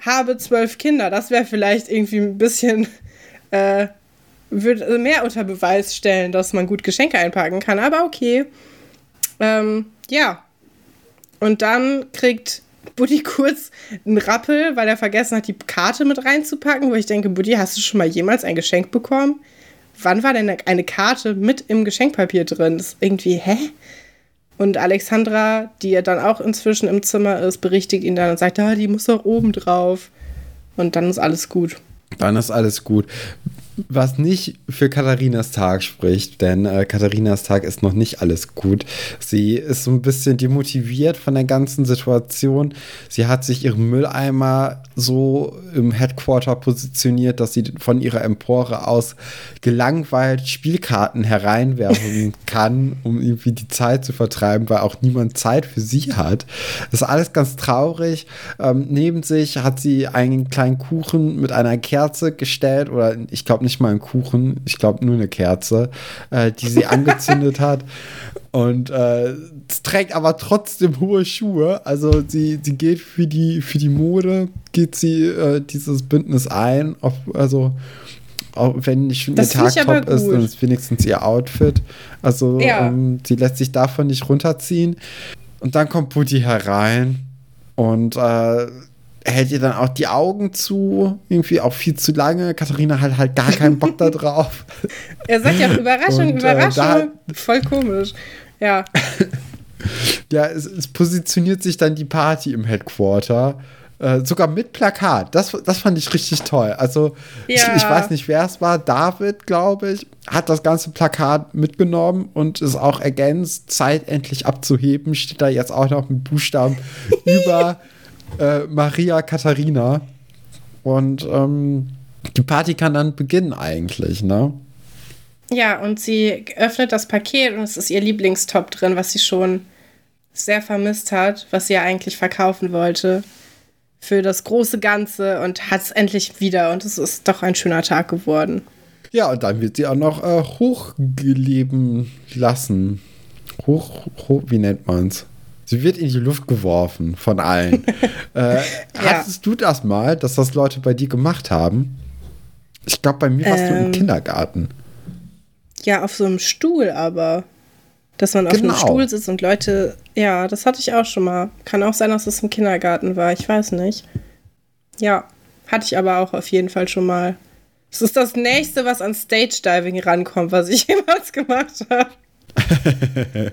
habe zwölf Kinder. Das wäre vielleicht irgendwie ein bisschen, äh, würde mehr unter Beweis stellen, dass man gut Geschenke einpacken kann. Aber okay. Ähm, ja. Und dann kriegt Buddy kurz einen Rappel, weil er vergessen hat, die Karte mit reinzupacken, wo ich denke, Buddy, hast du schon mal jemals ein Geschenk bekommen? Wann war denn eine Karte mit im Geschenkpapier drin? Das ist irgendwie, hä? Und Alexandra, die ja dann auch inzwischen im Zimmer ist, berichtigt ihn dann und sagt, ah, die muss doch oben drauf. Und dann ist alles gut. Dann ist alles gut was nicht für Katharinas Tag spricht, denn äh, Katharinas Tag ist noch nicht alles gut. Sie ist so ein bisschen demotiviert von der ganzen Situation. Sie hat sich ihren Mülleimer so im Headquarter positioniert, dass sie von ihrer Empore aus gelangweilt Spielkarten hereinwerfen kann, um irgendwie die Zeit zu vertreiben, weil auch niemand Zeit für sie hat. Das ist alles ganz traurig. Ähm, neben sich hat sie einen kleinen Kuchen mit einer Kerze gestellt oder ich glaube nicht nicht mal einen Kuchen, ich glaube nur eine Kerze, äh, die sie angezündet hat. Und äh, trägt aber trotzdem hohe Schuhe. Also sie, sie geht für die, für die Mode, geht sie äh, dieses Bündnis ein. Auf, also auch wenn nicht schon das ihr Tag top ist, dann ist wenigstens ihr Outfit. Also ja. ähm, sie lässt sich davon nicht runterziehen. Und dann kommt Buddy herein und äh, hält ihr dann auch die Augen zu, irgendwie auch viel zu lange. Katharina hat halt gar keinen Bock da drauf. Er sagt ja Überraschung, Und, Überraschung, äh, voll komisch. Ja. ja, es, es, positioniert sich dann die Party im Headquarter. Äh, sogar mit Plakat. Das, das fand ich richtig toll. Also, ja. ich, ich, weiß nicht, wer es war. David, glaube ich, hat das ganze Plakat mitgenommen und ist auch ergänzt, Zeit endlich abzuheben. Steht da jetzt auch noch mit Buchstaben über äh, Maria Katharina. Und ähm, die Party kann dann beginnen eigentlich, ne? Ja, und sie öffnet das Paket und es ist ihr Lieblingstop drin, was sie schon sehr vermisst hat, was sie ja eigentlich verkaufen wollte für das große Ganze und hat es endlich wieder und es ist doch ein schöner Tag geworden. Ja, und dann wird sie auch noch äh, hochgeleben lassen. Hoch, hoch, wie nennt man's? Sie wird in die Luft geworfen von allen. äh, ja. Hattest du das mal, dass das Leute bei dir gemacht haben? Ich glaube, bei mir warst ähm, du im ähm. Kindergarten. Ja, auf so einem Stuhl aber. Dass man auf genau. einem Stuhl sitzt und Leute. Ja, das hatte ich auch schon mal. Kann auch sein, dass es im Kindergarten war. Ich weiß nicht. Ja, hatte ich aber auch auf jeden Fall schon mal. Das ist das nächste, was an Stage Diving rankommt, was ich jemals gemacht habe.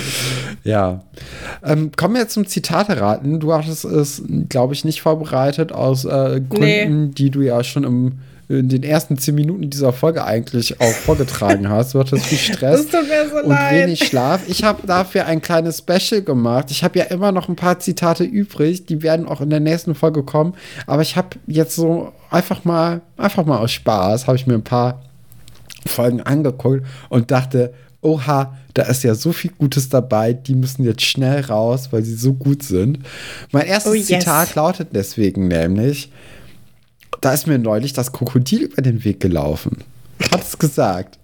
ja. Ähm, kommen wir jetzt zum Zitate raten. Du hattest es, glaube ich, nicht vorbereitet aus äh, Gründen, nee. die du ja schon im in den ersten zehn Minuten dieser Folge eigentlich auch vorgetragen hast. Du hattest viel Stress so und leid. wenig Schlaf. Ich habe dafür ein kleines Special gemacht. Ich habe ja immer noch ein paar Zitate übrig, die werden auch in der nächsten Folge kommen. Aber ich habe jetzt so einfach mal, einfach mal aus Spaß, habe ich mir ein paar Folgen angeguckt und dachte, oha, da ist ja so viel Gutes dabei, die müssen jetzt schnell raus, weil sie so gut sind. Mein erstes oh yes. Zitat lautet deswegen nämlich, da ist mir neulich das Krokodil über den Weg gelaufen. Hat es gesagt.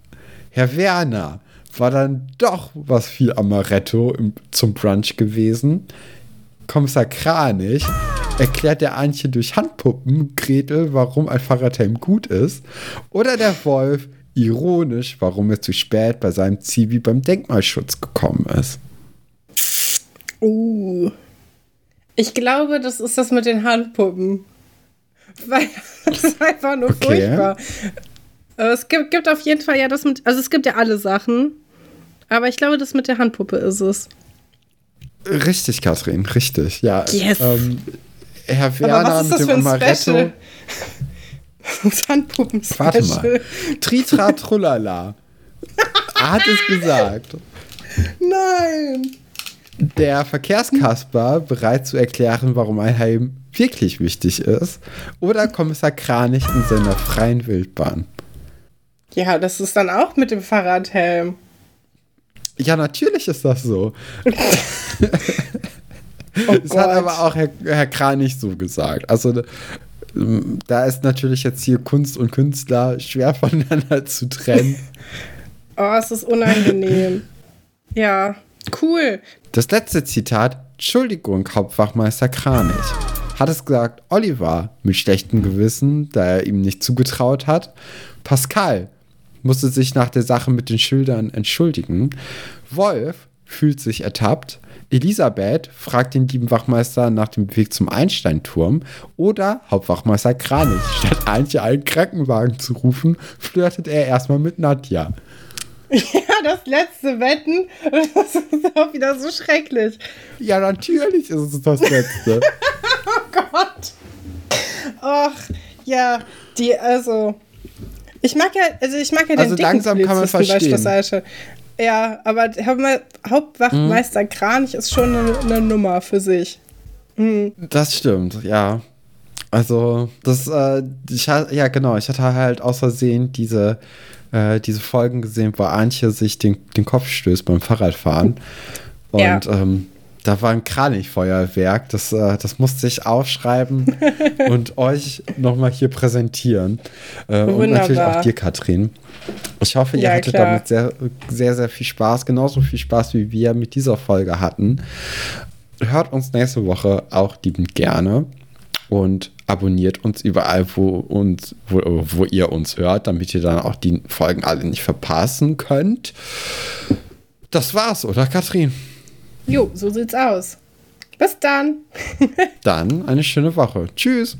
Herr Werner war dann doch was viel Amaretto im, zum Brunch gewesen. Kommissar Kranich erklärt der Antje durch Handpuppen Gretel, warum ein Fahrradhelm gut ist. Oder der Wolf ironisch, warum er zu spät bei seinem Zivi beim Denkmalschutz gekommen ist. Uh. Ich glaube, das ist das mit den Handpuppen. Weil das ist einfach nur okay. furchtbar. Es gibt, gibt auf jeden Fall ja das mit, also es gibt ja alle Sachen, aber ich glaube, das mit der Handpuppe ist es. Richtig, Kathrin, richtig. Ja. Yes. Ähm, Herr Werner mit dem Amaretto. Handpuppen Warte mal. Tritra Trullala. er hat es gesagt. Nein. Der Verkehrskasper bereit zu erklären, warum ein Helm wirklich wichtig ist. Oder Kommissar Kranich in seiner freien Wildbahn. Ja, das ist dann auch mit dem Fahrradhelm. Ja, natürlich ist das so. oh das hat aber auch Herr, Herr Kranich so gesagt. Also da ist natürlich jetzt hier Kunst und Künstler schwer voneinander zu trennen. oh, es ist unangenehm. ja, cool. Das letzte Zitat. Entschuldigung, Hauptwachmeister Kranich hat es gesagt, Oliver mit schlechtem Gewissen, da er ihm nicht zugetraut hat. Pascal musste sich nach der Sache mit den Schildern entschuldigen. Wolf fühlt sich ertappt. Elisabeth fragt den lieben Wachmeister nach dem Weg zum Einsteinturm oder Hauptwachmeister Kranich. Statt Antje einen Krankenwagen zu rufen, flirtet er erstmal mit Nadja. Ja, das letzte Wetten, das ist auch wieder so schrecklich. Ja, natürlich ist es das letzte. oh Gott. Ach, ja, die, also. Ich mag ja, also ich mag ja also den langsam kann man verstehen. Ja, aber Hauptwachtmeister mhm. Kranich ist schon eine, eine Nummer für sich. Mhm. Das stimmt, ja. Also, das, äh, ich, ja, genau, ich hatte halt aus Versehen diese äh, diese Folgen gesehen, wo Antje sich den, den Kopf stößt beim Fahrradfahren. Und ja. ähm, da war ein Kranichfeuerwerk. Das, äh, das musste ich aufschreiben und euch nochmal hier präsentieren. Äh, und natürlich auch dir, Katrin. Ich hoffe, ihr ja, hattet klar. damit sehr, sehr, sehr viel Spaß. Genauso viel Spaß, wie wir mit dieser Folge hatten. Hört uns nächste Woche auch liebend gerne und abonniert uns überall, wo, uns, wo, wo ihr uns hört, damit ihr dann auch die Folgen alle nicht verpassen könnt. Das war's, oder Katrin? Jo, so sieht's aus. Bis dann. dann eine schöne Woche. Tschüss.